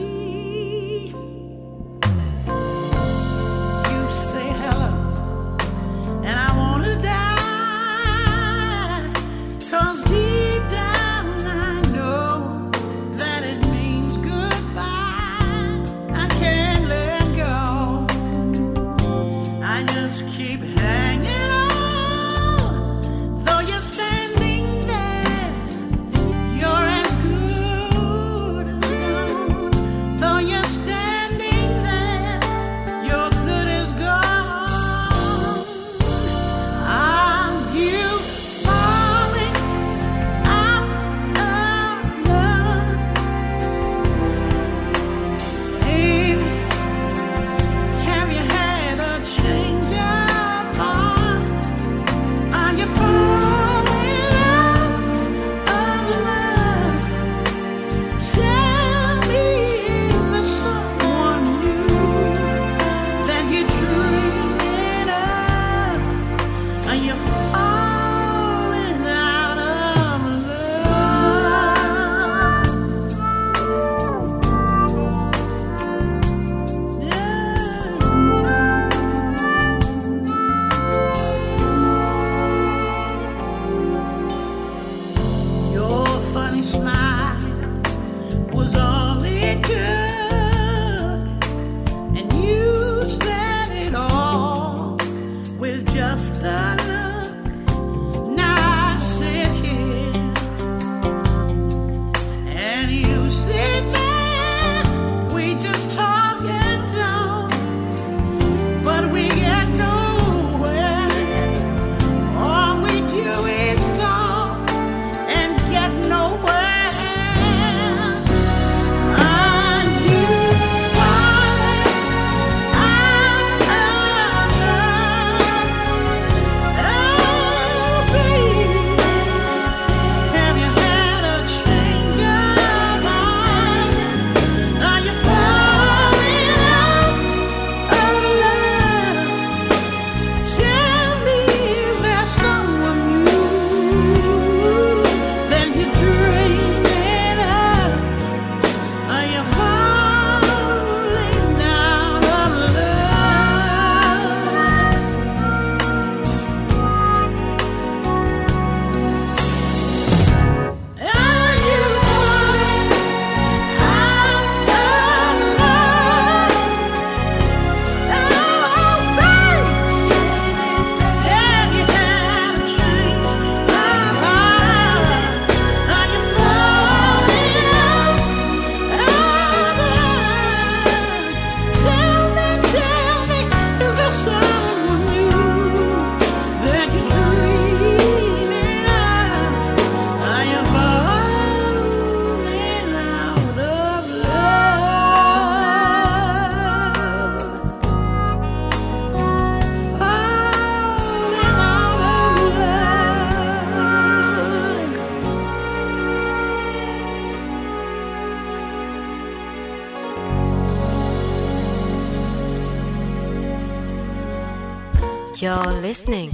listening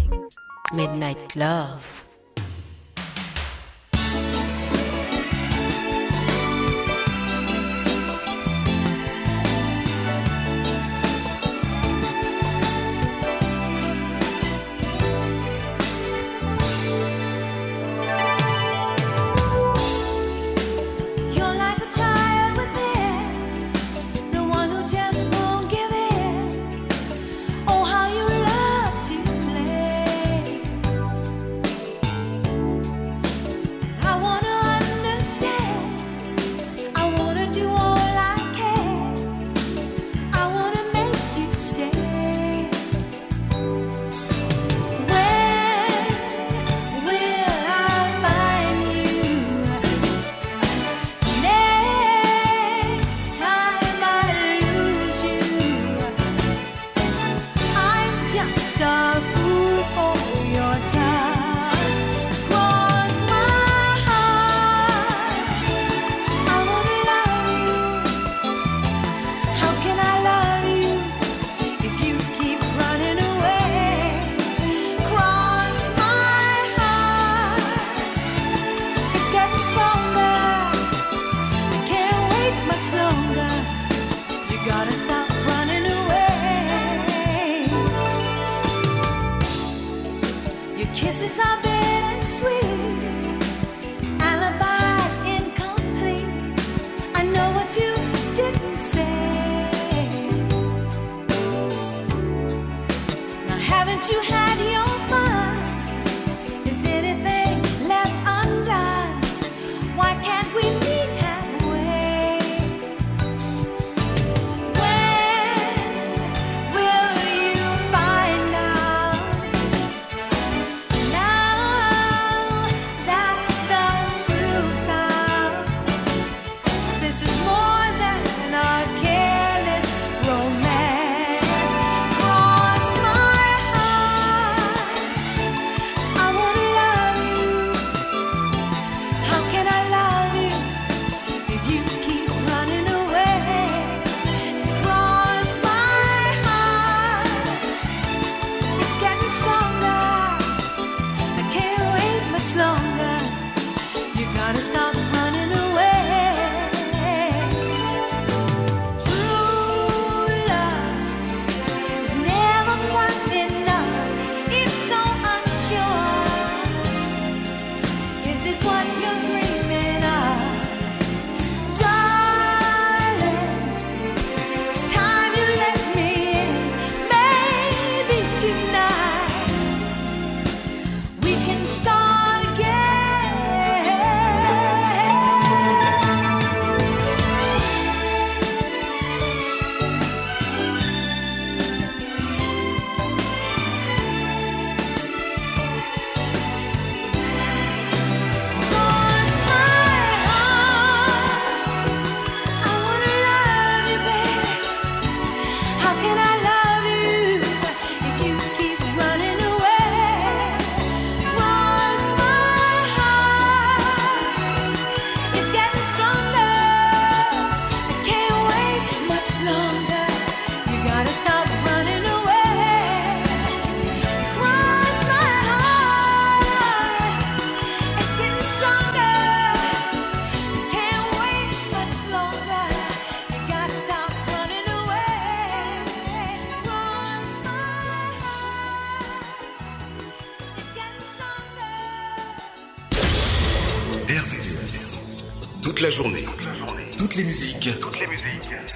Midnight Club.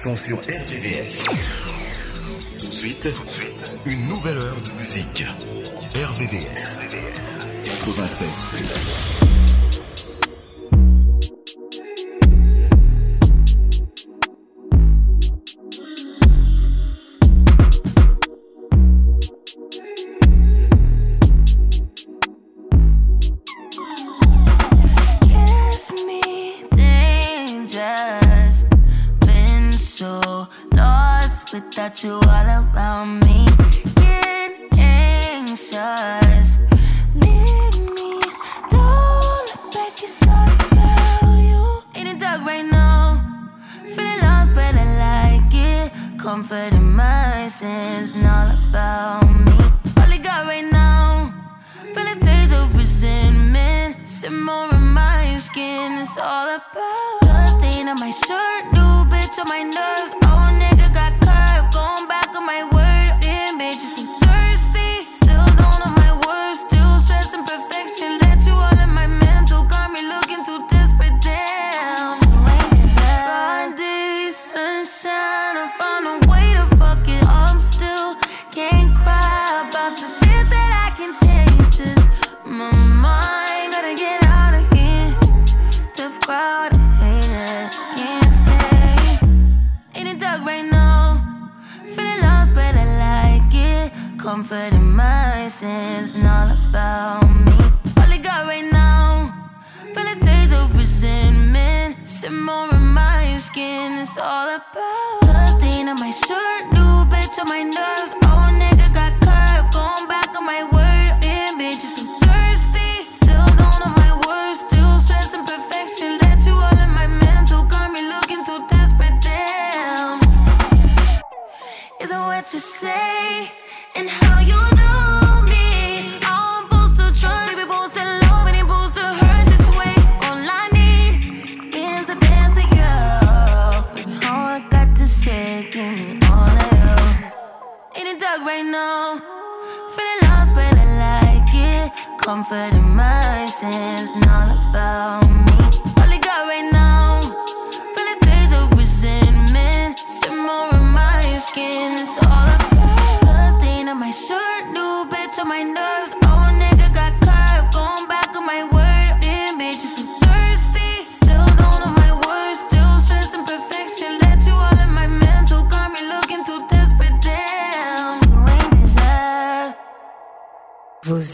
sur RVVS. Tout de suite, une nouvelle heure de musique. RVVS. 96.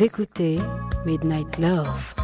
Écoutez Midnight Love.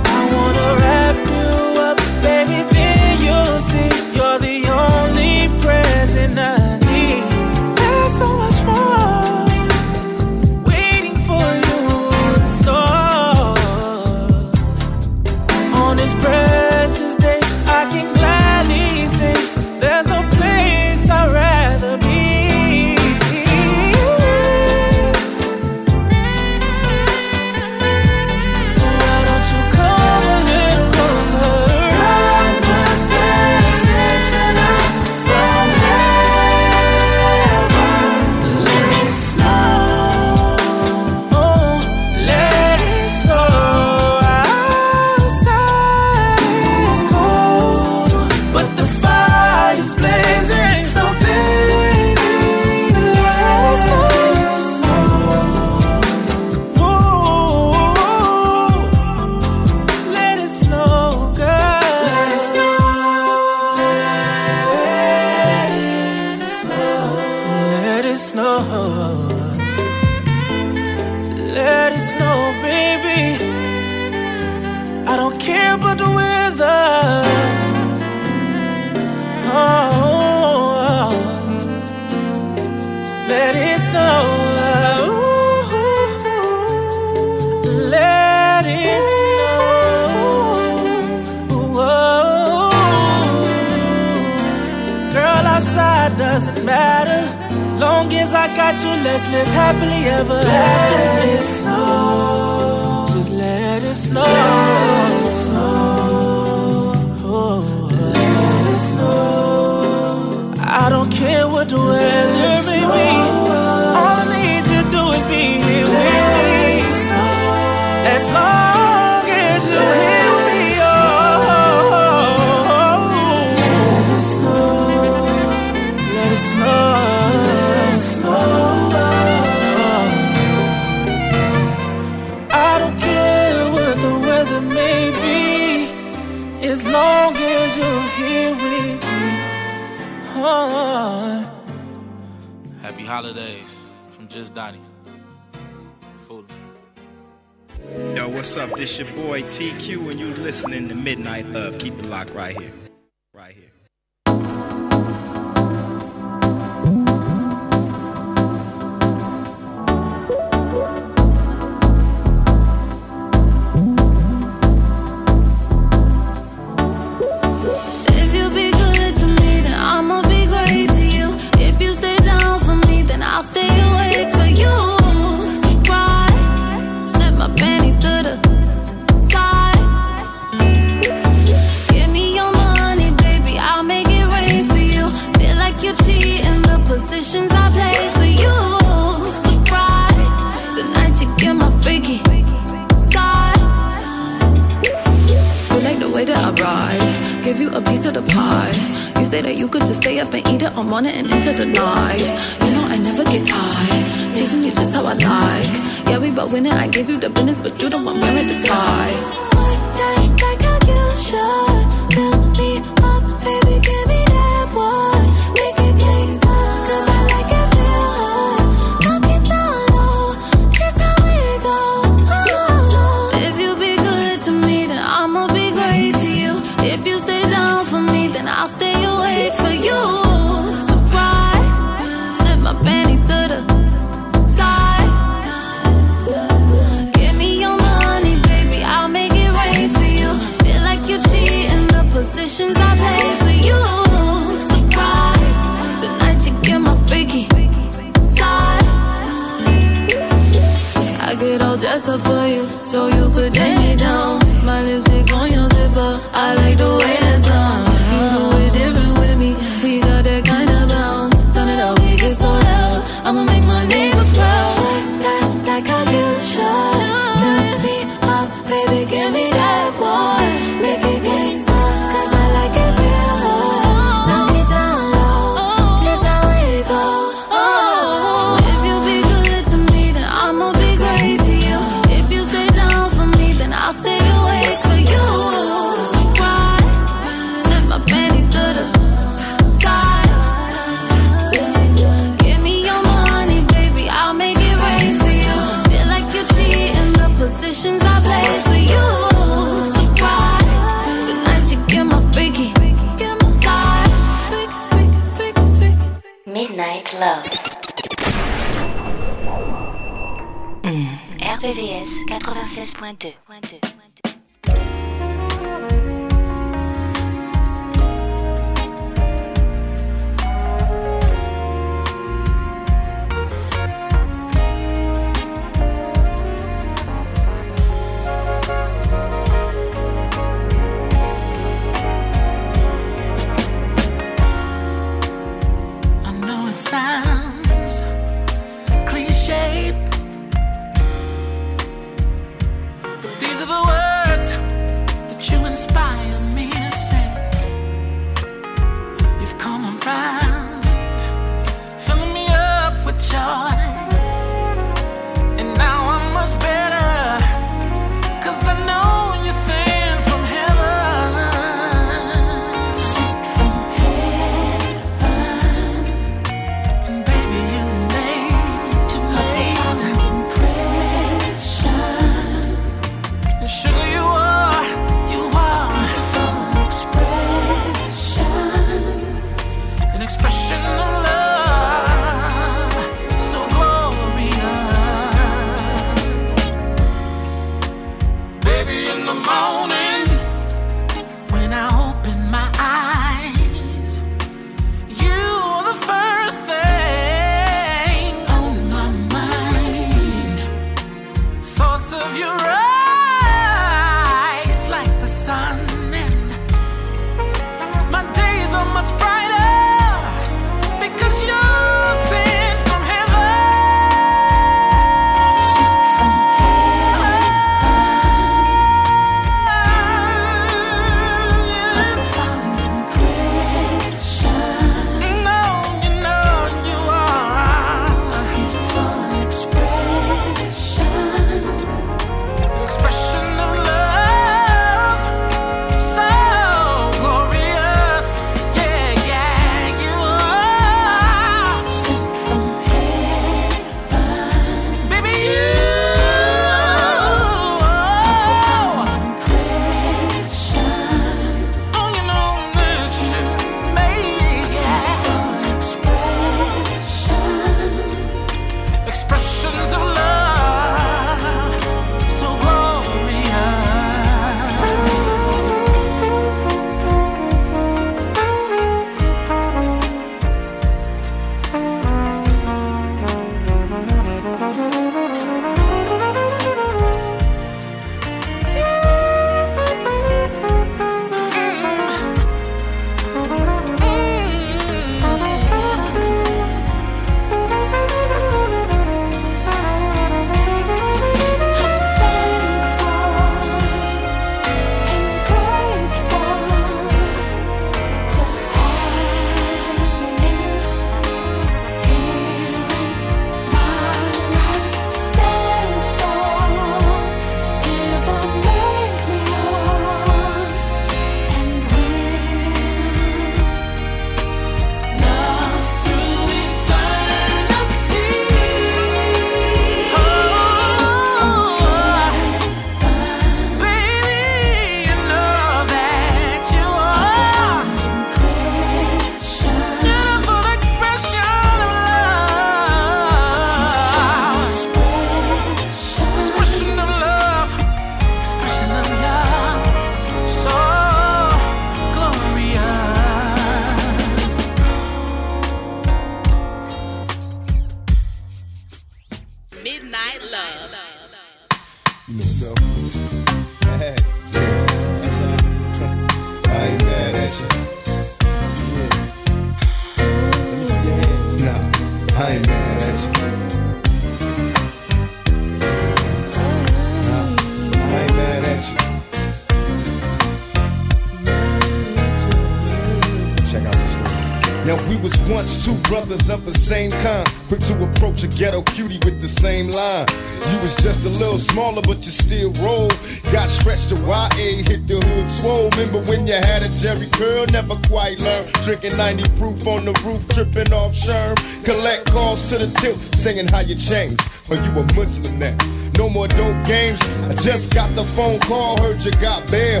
Brothers of the same kind, quick to approach a ghetto cutie with the same line. You was just a little smaller, but you still roll. Got stretched to YA, hit the hood swole. Remember when you had a Jheri curl, never quite learned. Drinking 90 proof on the roof, tripping off Sherm. Collect calls to the tilt, singing how you changed. Or you a Muslim now. No more dope games. I just got the phone call, heard you got bail.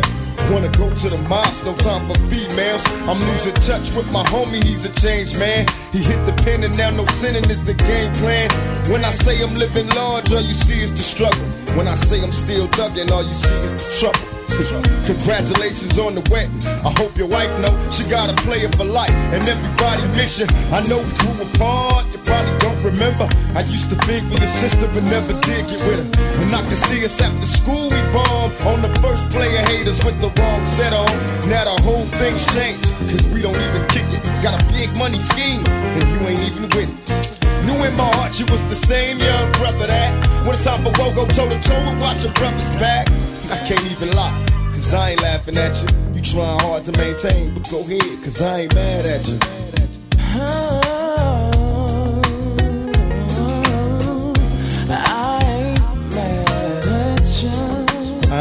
Wanna go to the mosque, no time for females. I'm losing touch with my homie, he's a changed man. He hit the pen and now no sinning is the game plan. When I say I'm living large, all you see is the struggle. When I say I'm still thugging, all you see is the trouble. <laughs> Congratulations on the wedding. I hope your wife know she got a player for life, and everybody miss you. I know we grew apart. You probably don't remember. I used to think for your sister, but never did get with her. And I can see us after school we bombed on the first player haters with the wrong set on. Now the whole thing's changed, cause we don't even kick it. Got a big money scheme, and you ain't even with it. Knew in my heart you was the same young brother that when it's time for woe, go toe to toe and watch your brother's back. I can't even lie, cause I ain't laughing at you. You trying hard to maintain, but go ahead, cause I ain't mad at you.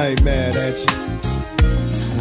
Ain't mad at you.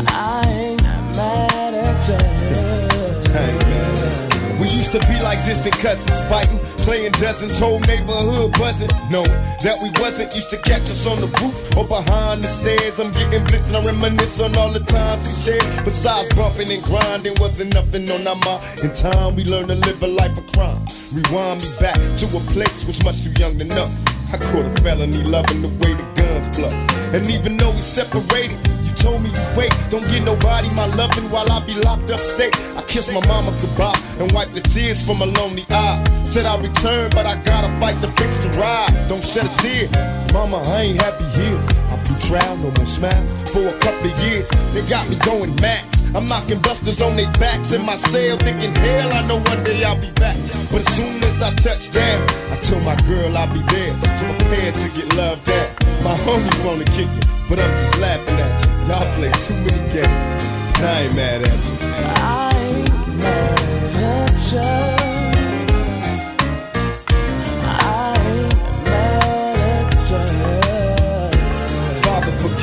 I ain't mad at you. I ain't mad at you. We used to be like distant cousins, fighting, playing dozens, whole neighborhood buzzing. No, that we wasn't. Used to catch us on the roof or behind the stairs. I'm getting blitz and I reminisce on all the times we shared. Besides bumping and grinding, wasn't nothing on our mind. In time, we learned to live a life of crime. Rewind me back to a place was much too young to know. I caught a felony loving the way the guns blow. And even though we separated, you told me you wait. Don't get nobody my loving while I be locked up state. I kissed my mama goodbye and wiped the tears from my lonely eyes. Said I'll return, but I gotta fight the fix to ride. Don't shed a tear. Mama, I ain't happy here. Trial, no more smiles. For a couple of years, they got me going max. I'm knocking busters on their backs in my cell, thinking, hell, I know one day I'll be back. But as soon as I touch down, I told my girl I'll be there. So prepare to get loved at. My homies wanna kick it, but I'm just laughing at you. Y'all play too many games. And I ain't mad at you. I ain't mad at you.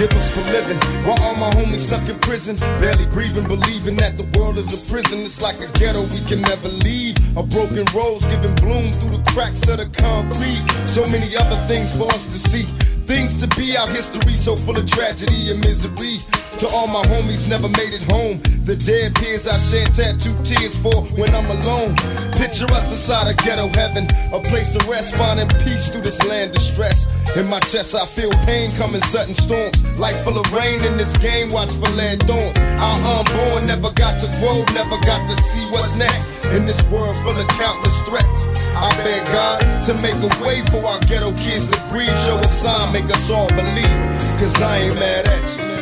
For living while all my homies stuck in prison. Barely breathing, believing that the world is a prison. It's like a ghetto we can never leave. A broken rose giving bloom through the cracks of the concrete. So many other things for us to see. Things to be, our history so full of tragedy and misery. To all my homies never made it home. The dead peers I shed tattooed tears for when I'm alone. Picture us inside a ghetto heaven, a place to rest, finding peace through this land of stress. In my chest, I feel pain coming sudden storms. Life full of rain in this game, watch for lead thorns. Our unborn never got to grow, never got to see what's next. In this world full of countless threats, I beg God to make a way for our ghetto kids to breathe. Show a sign, make us all believe. Cause I ain't mad at you.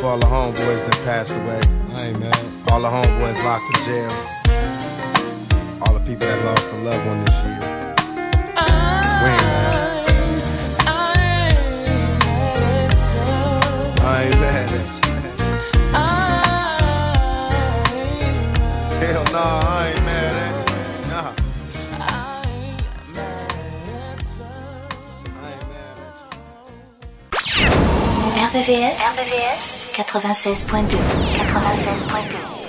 For all the homeboys that passed away. I ain't. All the homeboys locked in jail. All the people that lost a loved one this year. We ain't mad. I ain't mad at you. Hell nah, I ain't mad at you. Nah. RVVS, RVVS 96.2 96.2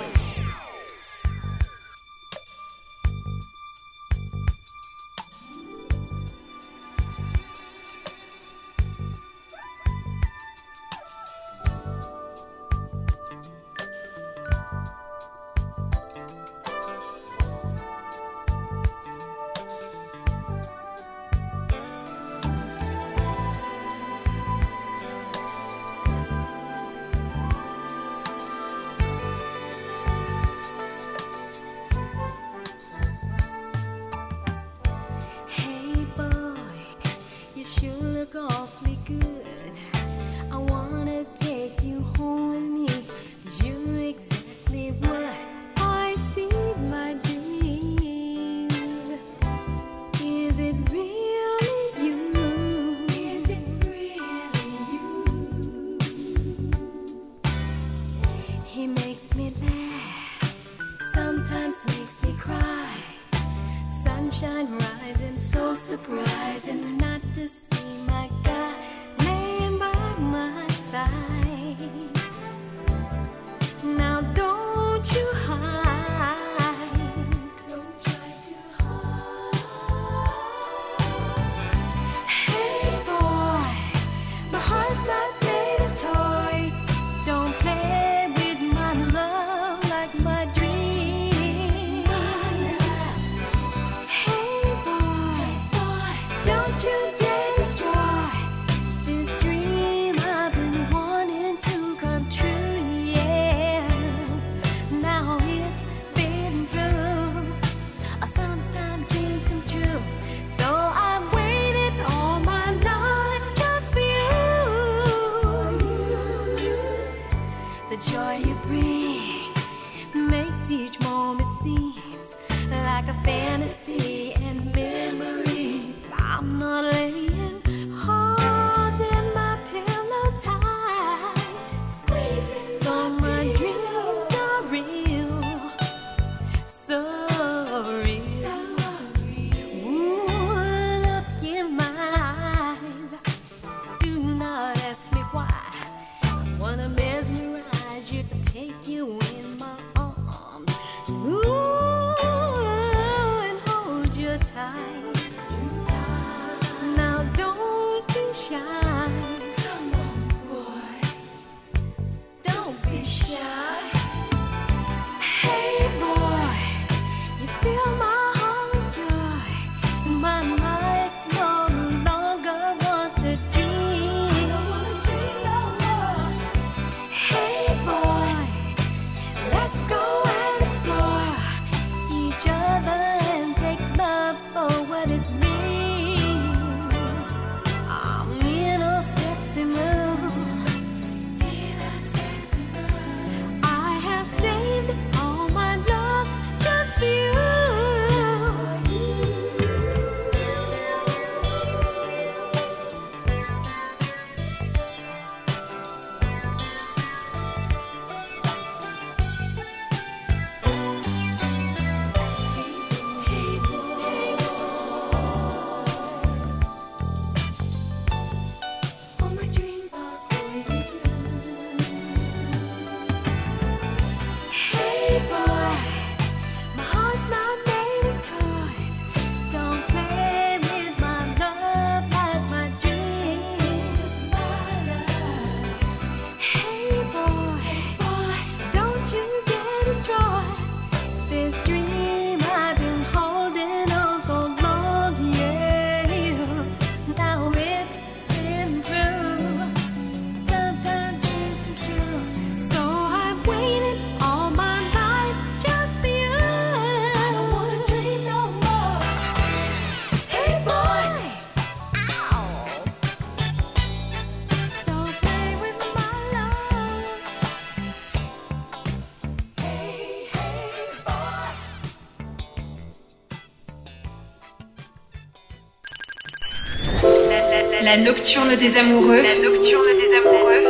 La nocturne des amoureux. La nocturne des amoureux.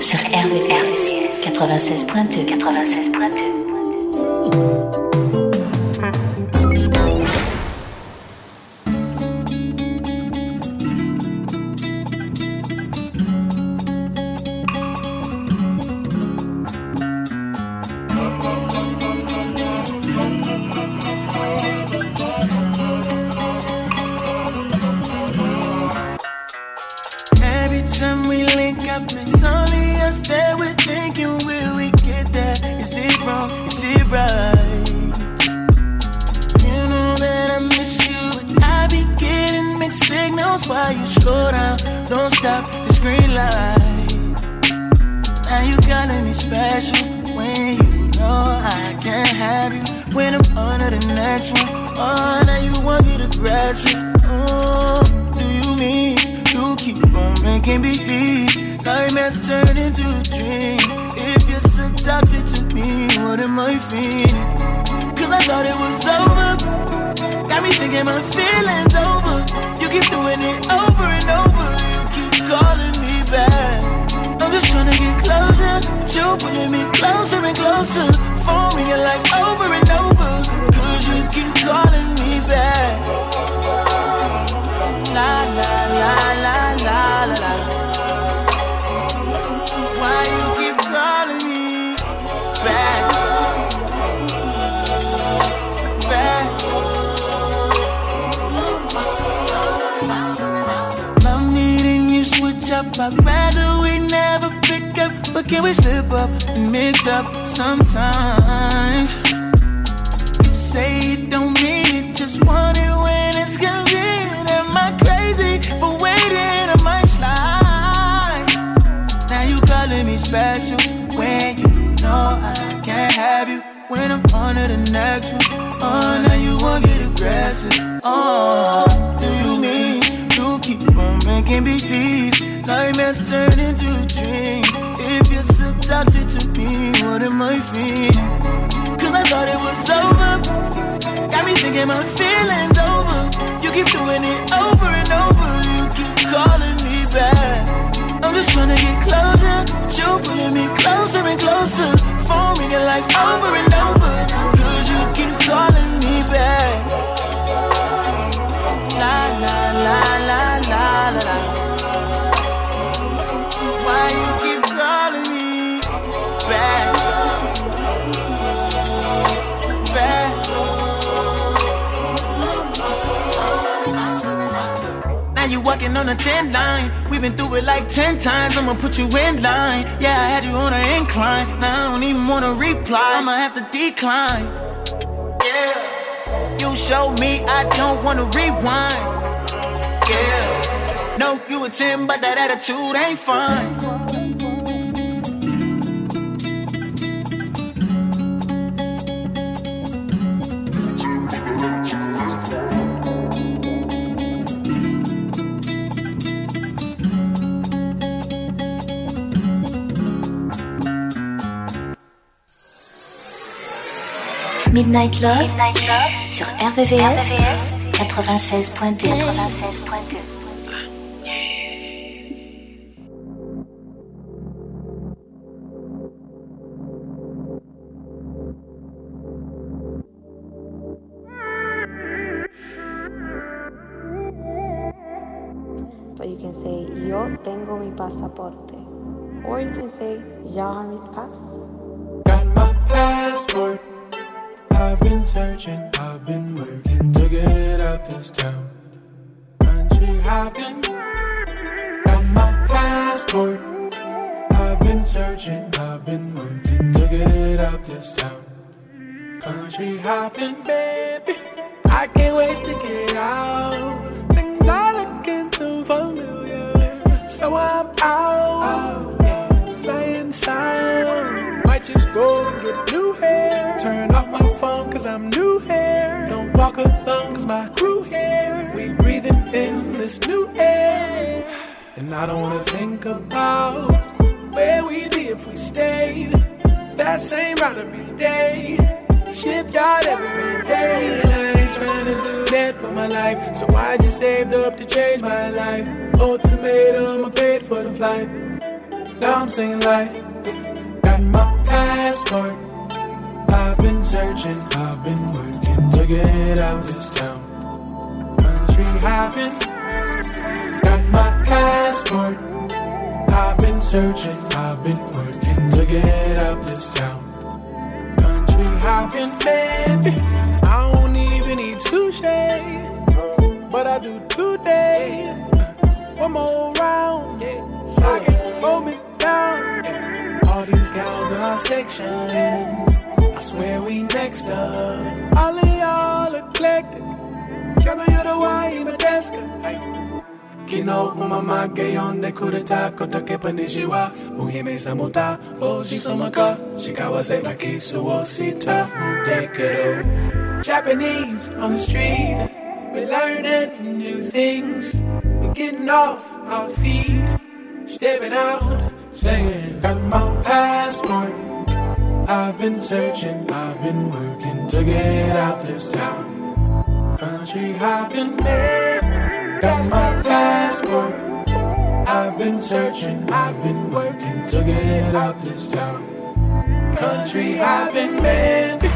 Sur RVVS 96.2 96.2 We've been through it like ten times. I'ma put you in line. Yeah, I had you on an incline. Now I don't even wanna reply. I'ma have to decline. Yeah. You showed me I don't wanna rewind. Yeah. No, you a 10, but that attitude ain't fine. Midnight Love, sur RVVS, 96.2 96.2 But you can say, yo tengo mi pasaporte. Or you can say, jag har mitt pass. Searching, I've been working to get out this town. Country hopping. Got my passport. I've been searching, I've been working to get out this town. Country hopping, baby. I can't wait to get out. Things are looking too familiar. So I'm out. Flying sound. Just go and get new hair. Turn off my phone cause I'm new here. Don't walk alone cause my crew here. We breathing in this new air. And I don't wanna think about where we'd be if we stayed. That same route every day. Shipyard every day, and I ain't trying to do that for my life. So I just saved up to change my life. Ultimatum, I paid for the flight. Now I'm singing like, passport. I've been searching, I've been working to get out this town. Country hopping, got my passport. I've been searching, I've been working to get out this town. Country hopping, baby. I don't even eat sushi, but I do today. One more round, so I can hold me down. All these gals in our section, I swear we next up. All of y'all eclectic, I hear the why my desk? Kino umamake yonde kureta kotake panishiwa Muhime samuta oji samaka Shikawa se akisu wo sita. Japanese on the street. We're learning new things. We're getting off our feet. Stepping out Saying got my passport I've been searching, I've been working to get out this town Country hopping man Got my passport. I've been searching, I've been working to get out this town. Country hopping, man.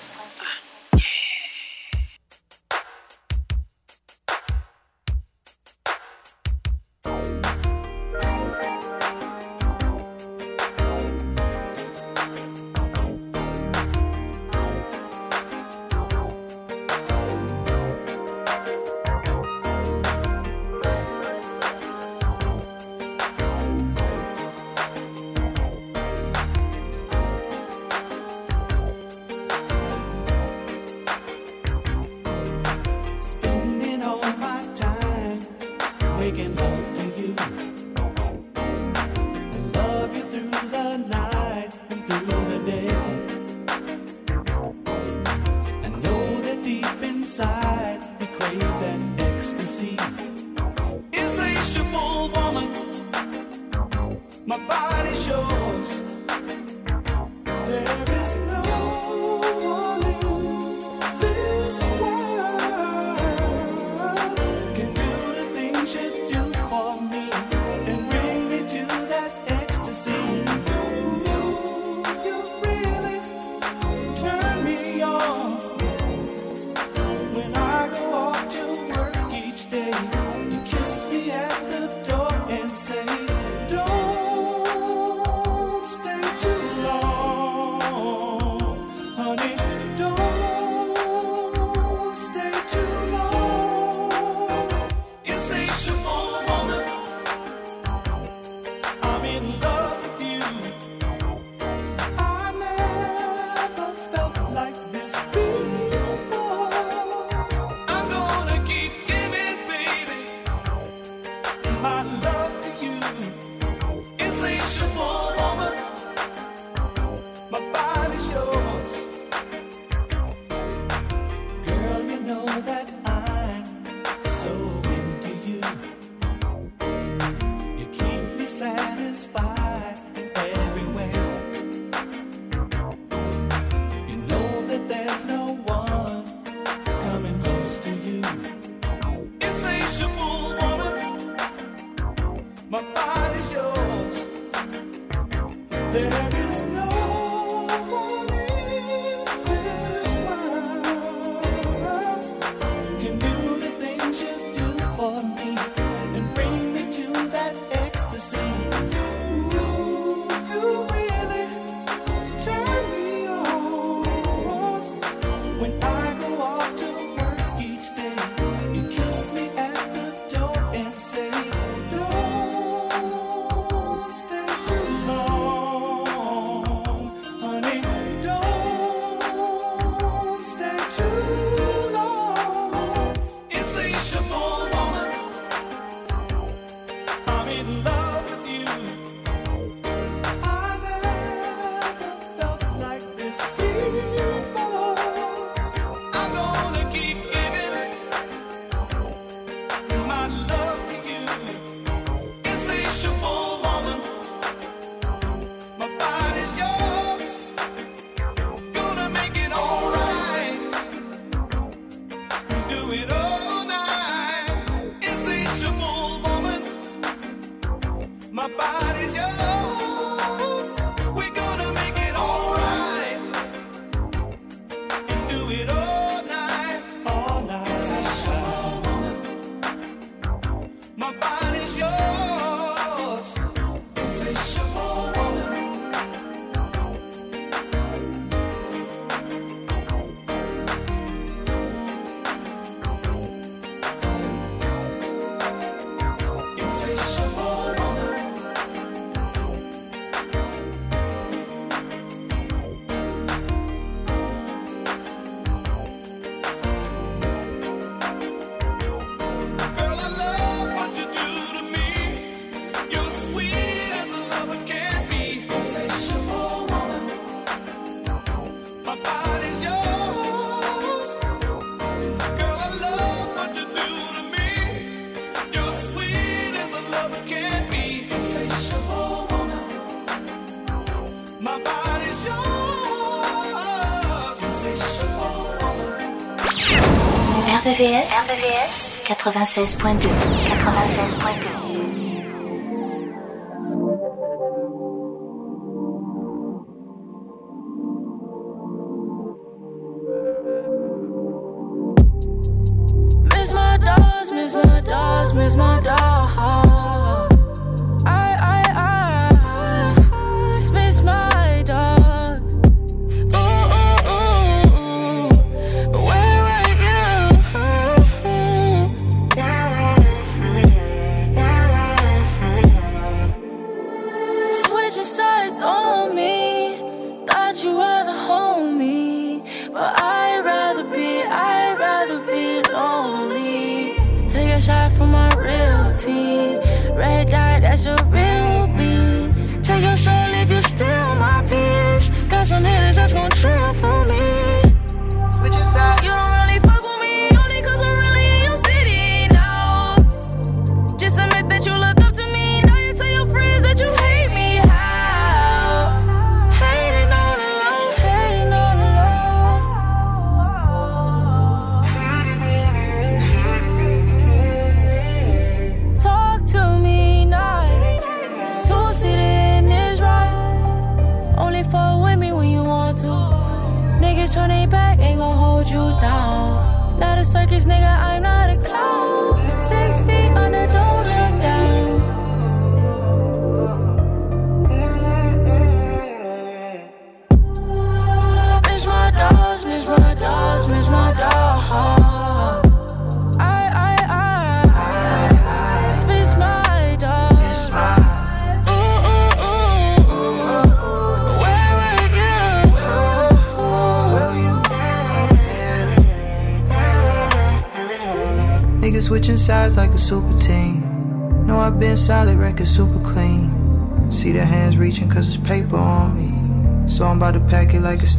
woman. RVVS, RVVS 96.2 96.2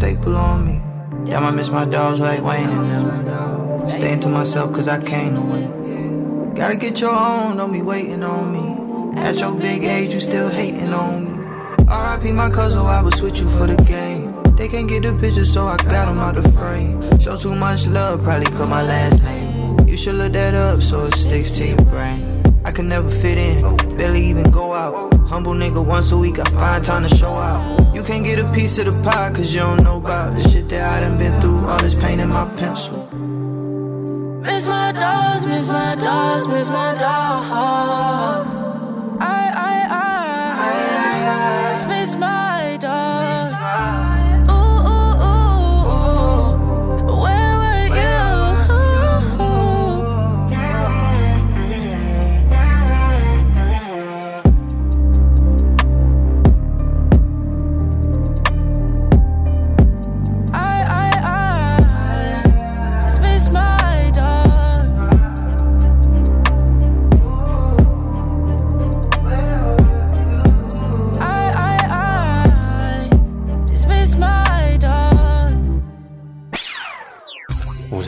staple on me. Damn, I miss my dogs like Wayne and them. Staying to myself cause I came to win. Gotta get your own, don't be waiting on me. At your big age, you still hating on me. RIP my cousin, I would switch you for the game. They can't get the picture, so I got them out the frame. Show too much love, probably cut my last name. You should look that up so it sticks to your brain. I could never fit in, barely even go out. Humble nigga once a week, I find time to show out. You can't get a piece of the pie cause you don't know about the shit that I done been through. All this pain in my pencil. Miss my dogs, miss my dogs, miss my dogs. I, I, I, I I, I just miss my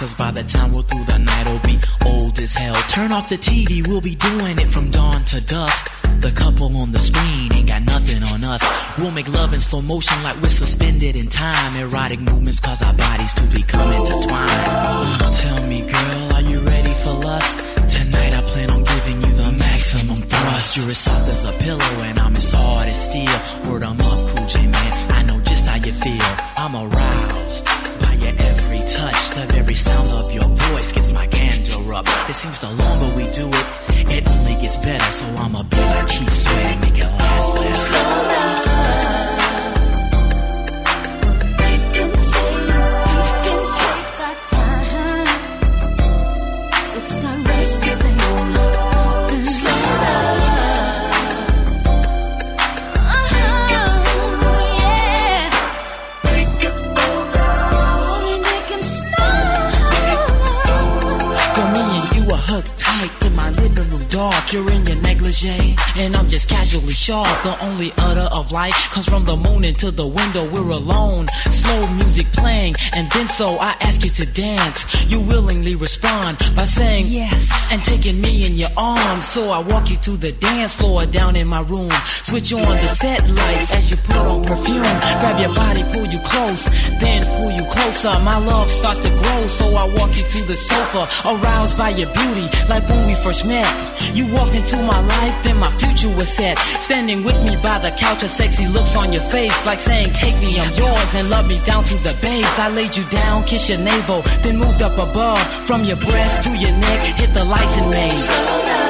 Cause by the time we're through the night, it'll be old as hell. Turn off the TV, we'll be doing it from dawn to dusk. The couple on the screen ain't got nothing on us. We'll make love in slow motion like we're suspended in time. Erotic movements cause our bodies to become intertwined. Tell me, girl, are you ready for lust? Tonight I plan on giving you the maximum thrust. You're as soft as a pillow and I'm as hard as steel. Word I'm up, Cool J man. I know just how you feel. I'm aroused touch. The very sound of your voice gets my candor up. It seems the longer we do it, it only gets better. So I'ma be like Keith Sweat, make it last forever. Negligee, and I'm just casually sharp. The only utter of light comes from the moon into the window. We're alone, slow music playing, and then so I ask you to dance. You willingly respond by saying yes and taking me in your arms. So I walk you to the dance floor down in my room. Switch on the set lights as you put on perfume. Grab your body, pull you close, then pull you closer. My love starts to grow, so I walk you to the sofa, aroused by your beauty, like when we first met. You walked into my life, then my future was set. Standing with me by the couch, a sexy looks on your face, like saying, Take me, I'm yours, and love me down to the base. I laid you down, kiss your navel, then moved up above, from your breast to your neck, hit the lights and made.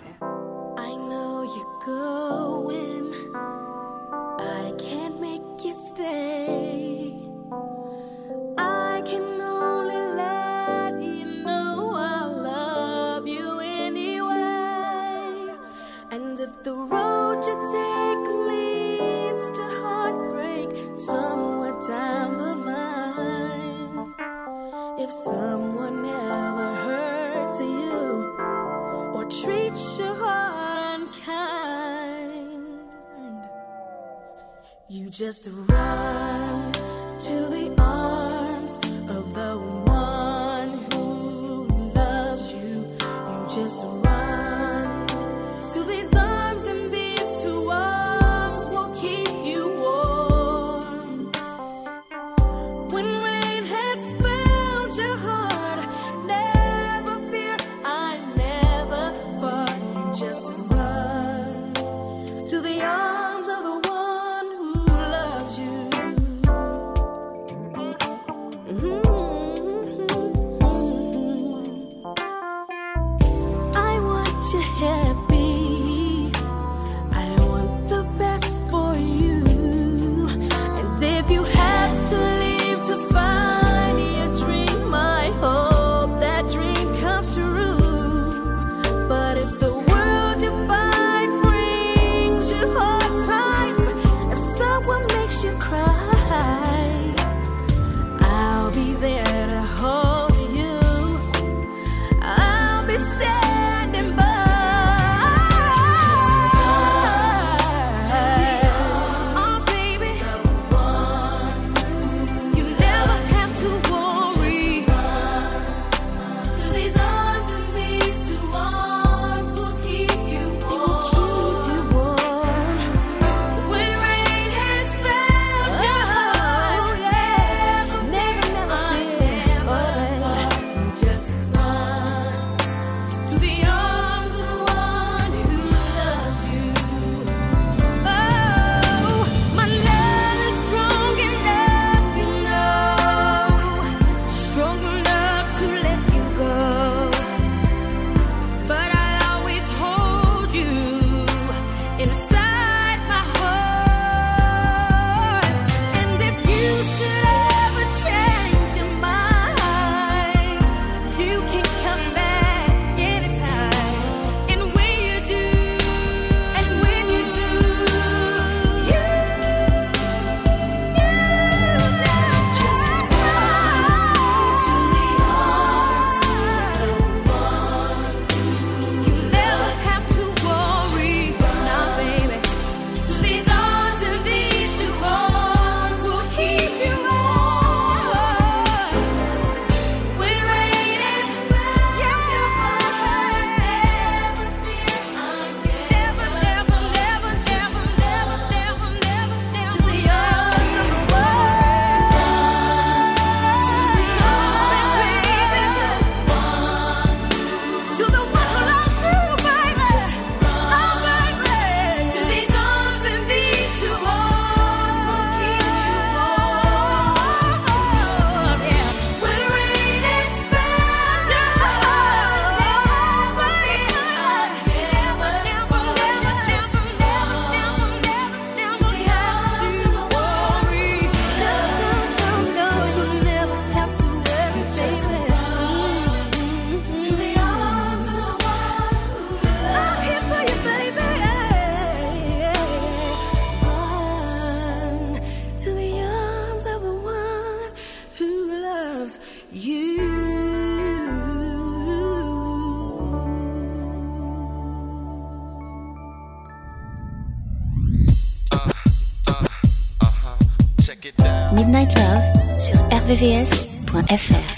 www.vvs.fr.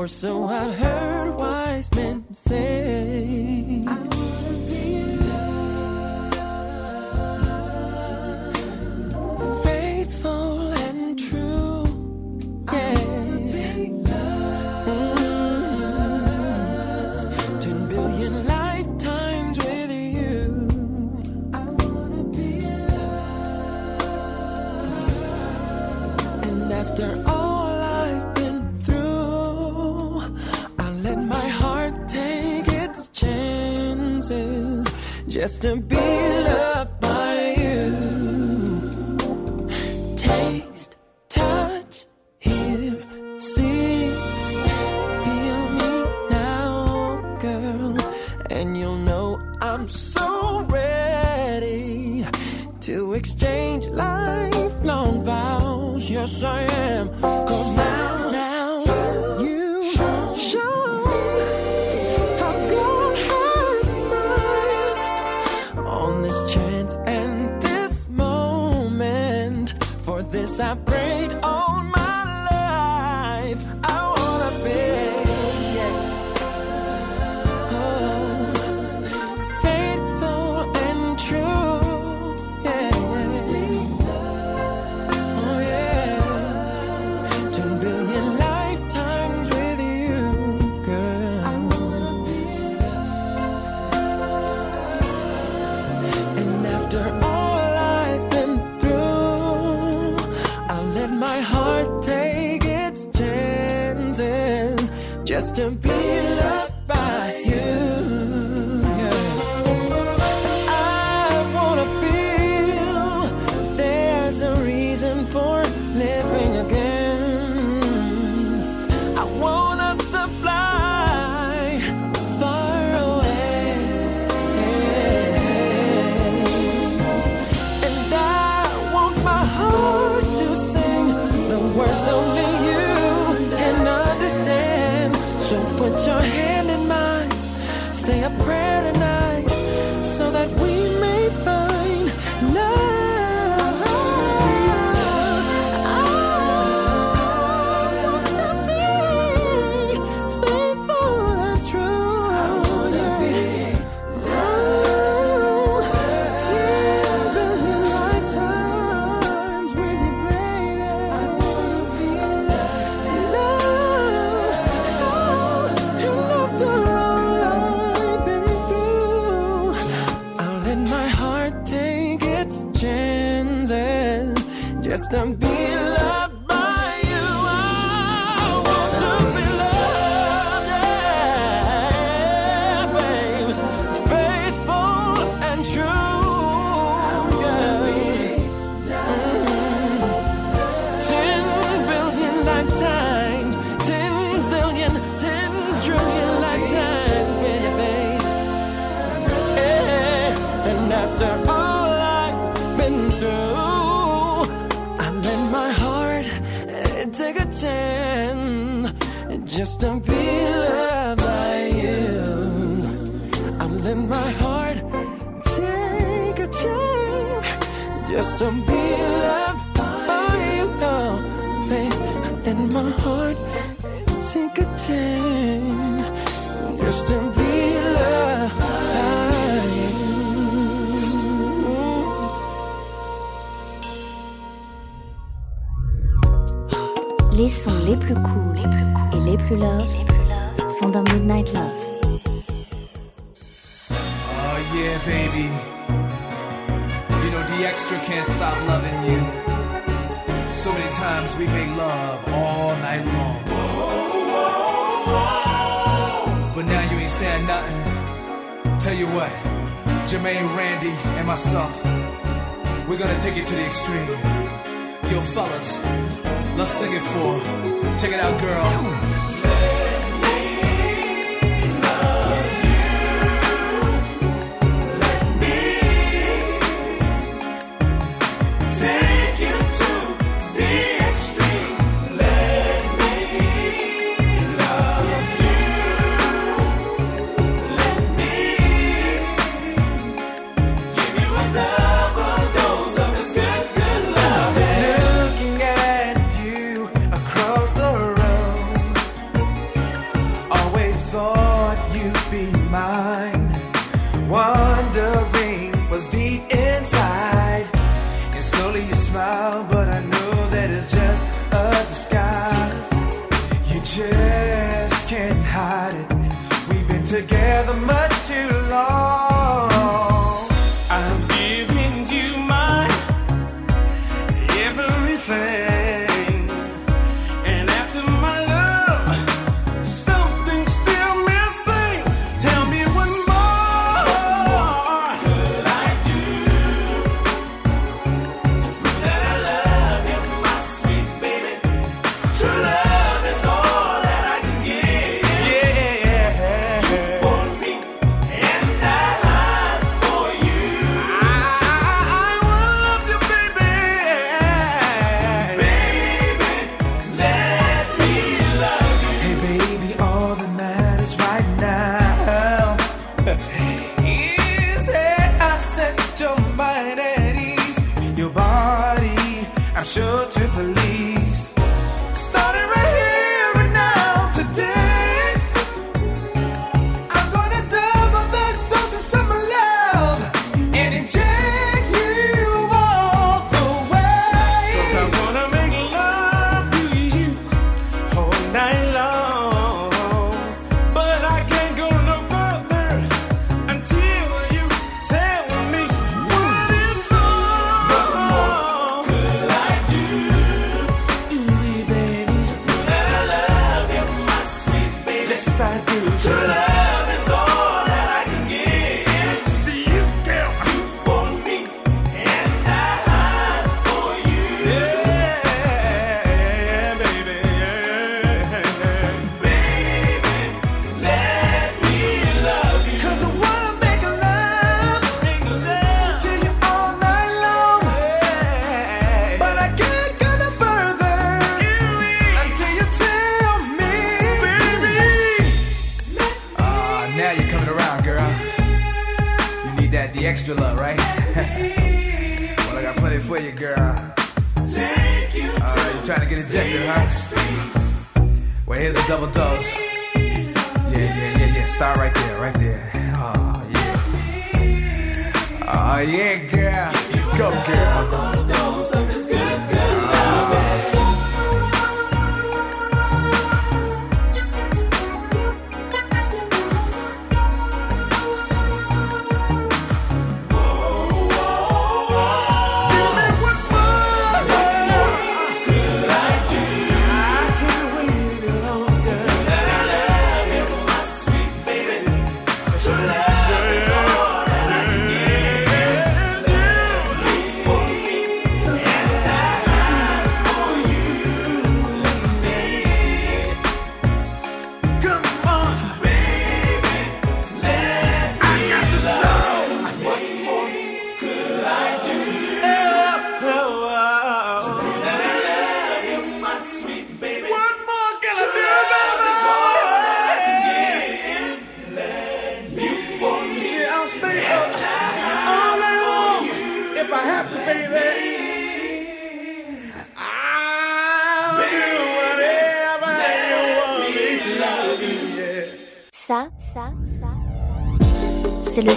Or so I heard wise men say. just a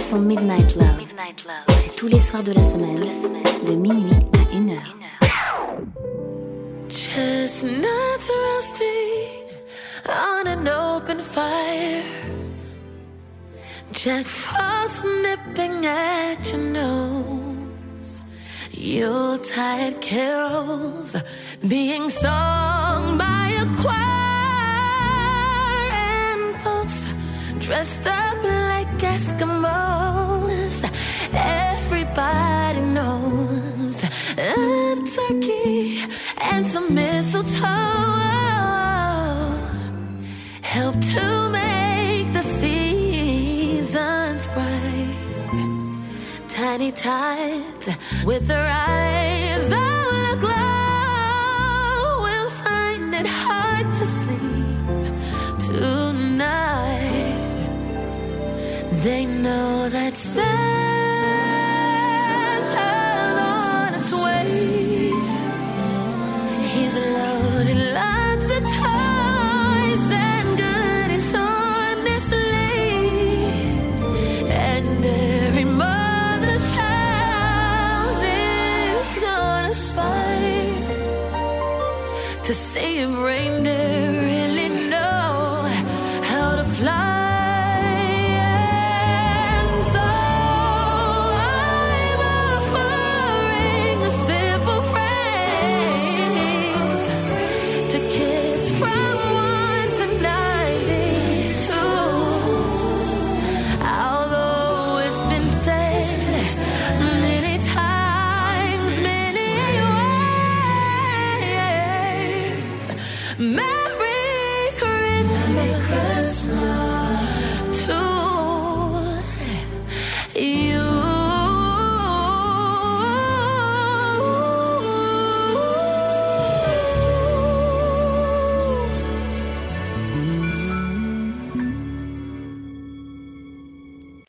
Son Midnight